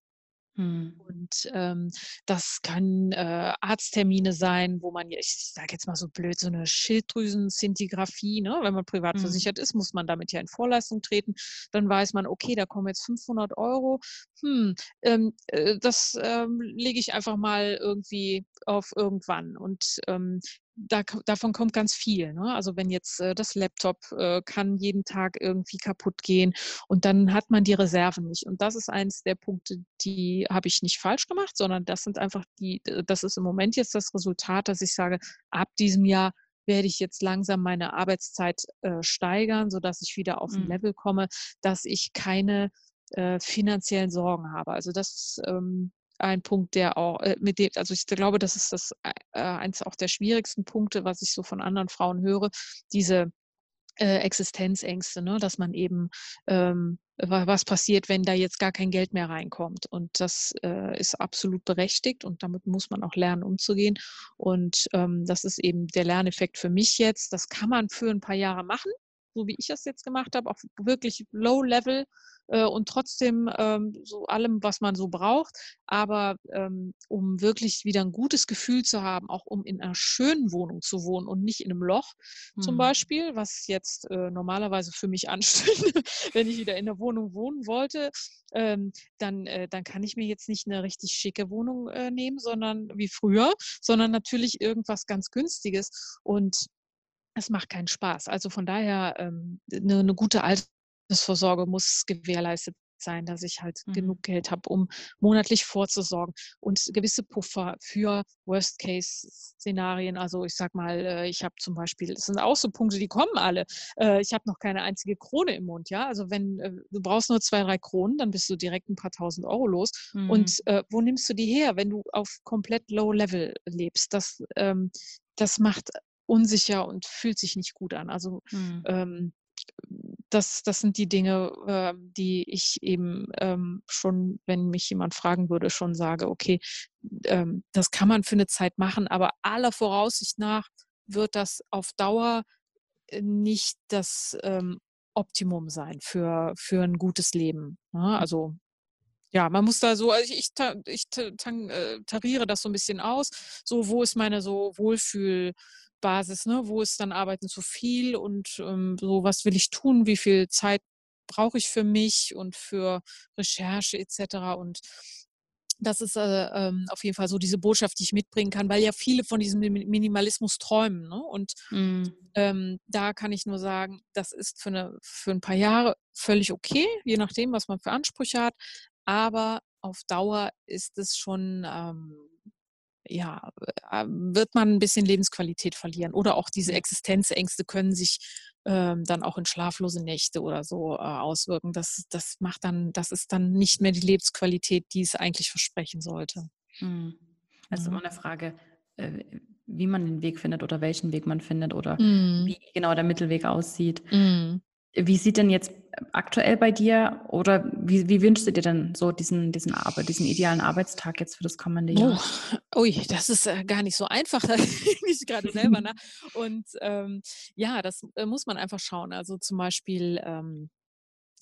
Mhm. Und ähm, das kann äh, Arzttermine sein, wo man, ich sage jetzt mal so blöd, so eine Schilddrüsensintigraphie, ne? wenn man privat mhm. versichert ist, muss man damit ja in Vorleistung treten. Dann weiß man, okay, da kommen jetzt 500 Euro. Hm, ähm, äh, das ähm, lege ich einfach mal irgendwie auf irgendwann. Und ähm, da, davon kommt ganz viel. Ne? Also wenn jetzt äh, das Laptop äh, kann jeden Tag irgendwie kaputt gehen und dann hat man die Reserven nicht. Und das ist eins der Punkte, die habe ich nicht falsch gemacht, sondern das sind einfach die, das ist im Moment jetzt das Resultat, dass ich sage, ab diesem Jahr werde ich jetzt langsam meine Arbeitszeit äh, steigern, sodass ich wieder auf ein mhm. Level komme, dass ich keine äh, finanziellen Sorgen habe. Also das ähm, ein Punkt, der auch äh, mit dem, also ich glaube, das ist das äh, eins auch der schwierigsten Punkte, was ich so von anderen Frauen höre, diese äh, Existenzängste, ne? dass man eben ähm, was passiert, wenn da jetzt gar kein Geld mehr reinkommt. Und das äh, ist absolut berechtigt und damit muss man auch lernen, umzugehen. Und ähm, das ist eben der Lerneffekt für mich jetzt. Das kann man für ein paar Jahre machen, so wie ich das jetzt gemacht habe, auf wirklich Low Level äh, und trotzdem ähm, so allem, was man so braucht. Aber ähm, um wirklich wieder ein gutes Gefühl zu haben, auch um in einer schönen Wohnung zu wohnen und nicht in einem Loch mhm. zum Beispiel, was jetzt äh, normalerweise für mich anstünde, wenn ich wieder in der Wohnung wohnen wollte, ähm, dann, äh, dann kann ich mir jetzt nicht eine richtig schicke Wohnung äh, nehmen, sondern wie früher, sondern natürlich irgendwas ganz Günstiges. Und es macht keinen Spaß. Also von daher ähm, eine, eine gute Altersvorsorge muss gewährleistet sein, dass ich halt mhm. genug Geld habe, um monatlich vorzusorgen und gewisse Puffer für Worst-Case-Szenarien. Also ich sag mal, äh, ich habe zum Beispiel, das sind auch so Punkte, die kommen alle. Äh, ich habe noch keine einzige Krone im Mund, ja. Also wenn äh, du brauchst nur zwei, drei Kronen, dann bist du direkt ein paar tausend Euro los. Mhm. Und wo nimmst du die her, wenn du auf komplett Low Level lebst? Das, ähm, das macht unsicher und fühlt sich nicht gut an. Also mhm. ähm, das, das sind die Dinge, äh, die ich eben ähm, schon, wenn mich jemand fragen würde, schon sage, okay, ähm, das kann man für eine Zeit machen, aber aller Voraussicht nach wird das auf Dauer äh, nicht das ähm, Optimum sein für, für ein gutes Leben. Ne? Mhm. Also ja, man muss da so, also ich, ich, ich äh, tariere das so ein bisschen aus, so wo ist meine so Wohlfühl- Basis, ne? wo ist dann Arbeiten zu viel und ähm, so, was will ich tun, wie viel Zeit brauche ich für mich und für Recherche etc. Und das ist äh, ähm, auf jeden Fall so diese Botschaft, die ich mitbringen kann, weil ja viele von diesem Minimalismus träumen. Ne? Und mm. ähm, da kann ich nur sagen, das ist für, eine, für ein paar Jahre völlig okay, je nachdem, was man für Ansprüche hat. Aber auf Dauer ist es schon ähm, ja, äh, wird man ein bisschen Lebensqualität verlieren. Oder auch diese Existenzängste können sich ähm, dann auch in schlaflose Nächte oder so äh, auswirken. Das, das macht dann, das ist dann nicht mehr die Lebensqualität, die es eigentlich versprechen sollte. Mhm. Also mhm. immer eine Frage, äh, wie man den Weg findet oder welchen Weg man findet oder mhm. wie genau der Mittelweg aussieht. Mhm. Wie sieht denn jetzt aktuell bei dir oder wie, wie wünschst du dir denn so diesen, diesen, Arbeit, diesen idealen Arbeitstag jetzt für das kommende Jahr? Oh, ui, das ist äh, gar nicht so einfach, ich gerade selber nach. Und ähm, ja, das äh, muss man einfach schauen. Also zum Beispiel ähm,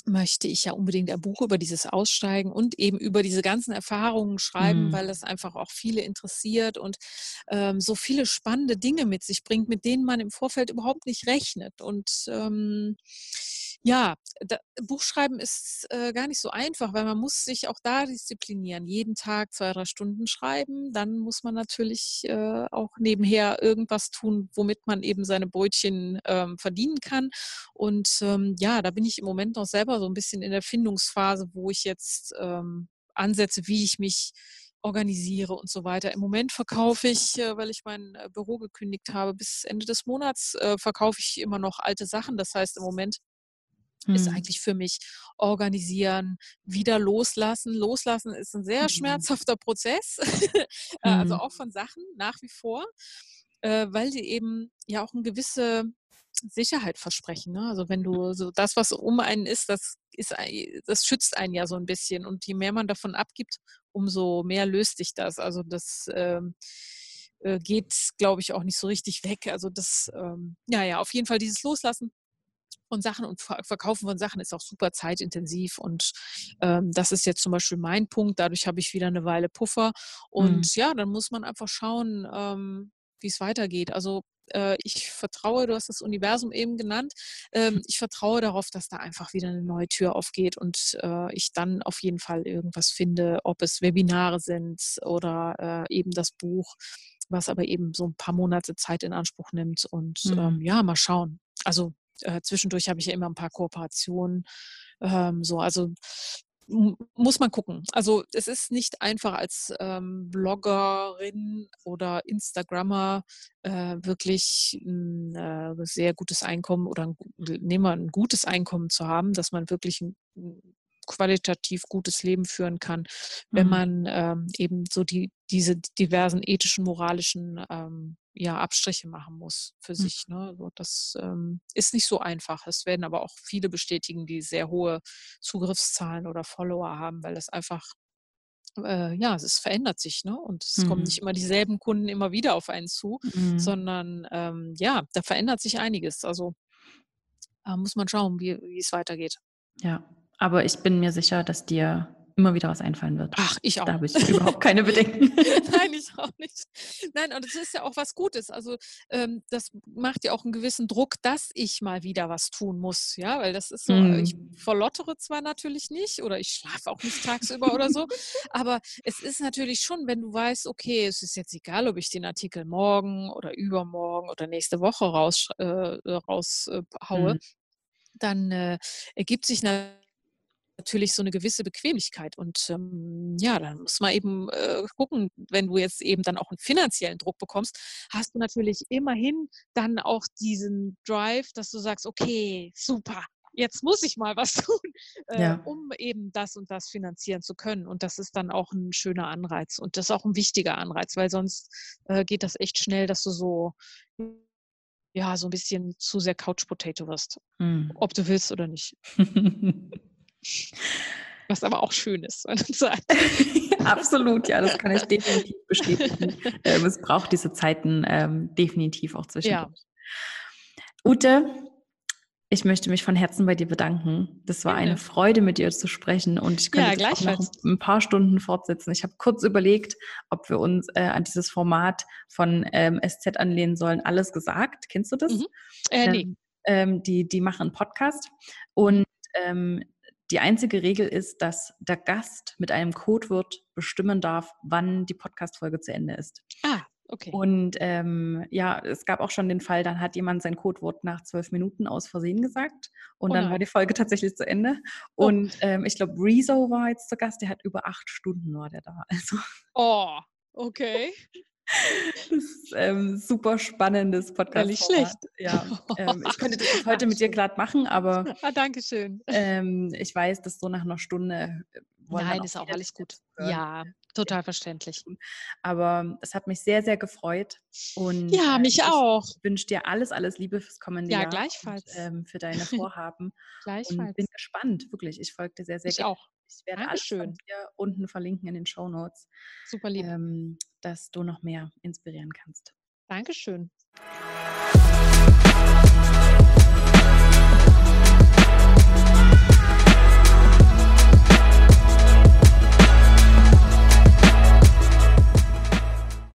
möchte ich ja unbedingt ein Buch über dieses Aussteigen und eben über diese ganzen Erfahrungen schreiben, mhm. weil das einfach auch viele interessiert und ähm, so viele spannende Dinge mit sich bringt, mit denen man im Vorfeld überhaupt nicht rechnet. Und ähm, ja, da, Buchschreiben ist äh, gar nicht so einfach, weil man muss sich auch da disziplinieren. Jeden Tag zwei, drei Stunden schreiben. Dann muss man natürlich äh, auch nebenher irgendwas tun, womit man eben seine Brötchen ähm, verdienen kann. Und ähm, ja, da bin ich im Moment noch selber so ein bisschen in der Findungsphase, wo ich jetzt ähm, ansetze, wie ich mich organisiere und so weiter. Im Moment verkaufe ich, äh, weil ich mein äh, Büro gekündigt habe, bis Ende des Monats äh, verkaufe ich immer noch alte Sachen. Das heißt, im Moment ist mhm. eigentlich für mich organisieren, wieder loslassen. Loslassen ist ein sehr mhm. schmerzhafter Prozess, äh, also mhm. auch von Sachen nach wie vor, äh, weil sie eben ja auch eine gewisse Sicherheit versprechen. Ne? Also wenn du so das, was um einen ist, das ist, das schützt einen ja so ein bisschen. Und je mehr man davon abgibt, umso mehr löst sich das. Also das ähm, äh, geht, glaube ich, auch nicht so richtig weg. Also das, ähm, ja, ja, auf jeden Fall dieses Loslassen von Sachen und Verkaufen von Sachen ist auch super zeitintensiv und ähm, das ist jetzt zum Beispiel mein Punkt. Dadurch habe ich wieder eine Weile Puffer und mhm. ja, dann muss man einfach schauen, ähm, wie es weitergeht. Also äh, ich vertraue, du hast das Universum eben genannt, ähm, ich vertraue darauf, dass da einfach wieder eine neue Tür aufgeht und äh, ich dann auf jeden Fall irgendwas finde, ob es Webinare sind oder äh, eben das Buch was aber eben so ein paar Monate Zeit in Anspruch nimmt. Und mhm. ähm, ja, mal schauen. Also äh, zwischendurch habe ich ja immer ein paar Kooperationen. Ähm, so, also muss man gucken. Also es ist nicht einfach als ähm, Bloggerin oder Instagrammer äh, wirklich ein äh, sehr gutes Einkommen oder ein, nehmen wir ein gutes Einkommen zu haben, dass man wirklich ein, qualitativ gutes Leben führen kann, wenn mhm. man ähm, eben so die, diese diversen ethischen, moralischen ähm, ja, Abstriche machen muss für mhm. sich. Ne? Also das ähm, ist nicht so einfach. Es werden aber auch viele bestätigen, die sehr hohe Zugriffszahlen oder Follower haben, weil das einfach äh, ja, es verändert sich, ne? Und es mhm. kommen nicht immer dieselben Kunden immer wieder auf einen zu, mhm. sondern ähm, ja, da verändert sich einiges. Also da muss man schauen, wie es weitergeht. Ja, aber ich bin mir sicher, dass dir immer wieder was einfallen wird. Ach, ich auch. Da habe ich überhaupt keine Bedenken. Nein, ich auch nicht. Nein, und es ist ja auch was Gutes. Also ähm, das macht ja auch einen gewissen Druck, dass ich mal wieder was tun muss. Ja, weil das ist so, mm. ich verlottere zwar natürlich nicht oder ich schlafe auch nicht tagsüber oder so, aber es ist natürlich schon, wenn du weißt, okay, es ist jetzt egal, ob ich den Artikel morgen oder übermorgen oder nächste Woche raushaue, äh, raus, äh, mm. dann äh, ergibt sich natürlich natürlich so eine gewisse Bequemlichkeit. Und ähm, ja, dann muss man eben äh, gucken, wenn du jetzt eben dann auch einen finanziellen Druck bekommst, hast du natürlich immerhin dann auch diesen Drive, dass du sagst, okay, super, jetzt muss ich mal was tun, äh, ja. um eben das und das finanzieren zu können. Und das ist dann auch ein schöner Anreiz und das ist auch ein wichtiger Anreiz, weil sonst äh, geht das echt schnell, dass du so ja, so ein bisschen zu sehr Couch Potato wirst, hm. ob du willst oder nicht. Was aber auch schön ist. Absolut, ja, das kann ich definitiv bestätigen. Ähm, es braucht diese Zeiten ähm, definitiv auch zwischendurch. Ja. Ute, ich möchte mich von Herzen bei dir bedanken. Das war eine Freude, mit dir zu sprechen und ich könnte ja, noch ein paar Stunden fortsetzen. Ich habe kurz überlegt, ob wir uns äh, an dieses Format von ähm, SZ anlehnen sollen. Alles gesagt. Kennst du das? Mhm. Äh, nee. Ähm, die, die machen einen Podcast und ähm, die einzige Regel ist, dass der Gast mit einem Codewort bestimmen darf, wann die Podcast-Folge zu Ende ist. Ah, okay. Und ähm, ja, es gab auch schon den Fall, dann hat jemand sein Codewort nach zwölf Minuten aus Versehen gesagt und oh dann war die Folge tatsächlich zu Ende. Oh. Und ähm, ich glaube, Rezo war jetzt zu Gast, der hat über acht Stunden war der da. Also. Oh, okay. Das ist ähm, super spannendes Podcast. Nicht schlecht. Ja, ähm, ich könnte das heute mit dir glatt machen, aber ah, danke schön. Ähm, ich weiß, dass so nach einer Stunde äh, Nein, auch ist auch alles gut. Ja, total verständlich. Aber es hat mich sehr, sehr gefreut. Und ja, mich ich auch. Ich wünsche dir alles, alles Liebe fürs kommende ja, Jahr. Ja, gleichfalls. Und, ähm, für deine Vorhaben. gleichfalls. Und bin gespannt, wirklich. Ich folge dir sehr, sehr ich gerne. auch. Ich werde Dankeschön. alles hier unten verlinken in den Show Notes. Super lieb. Ähm, dass du noch mehr inspirieren kannst. Dankeschön.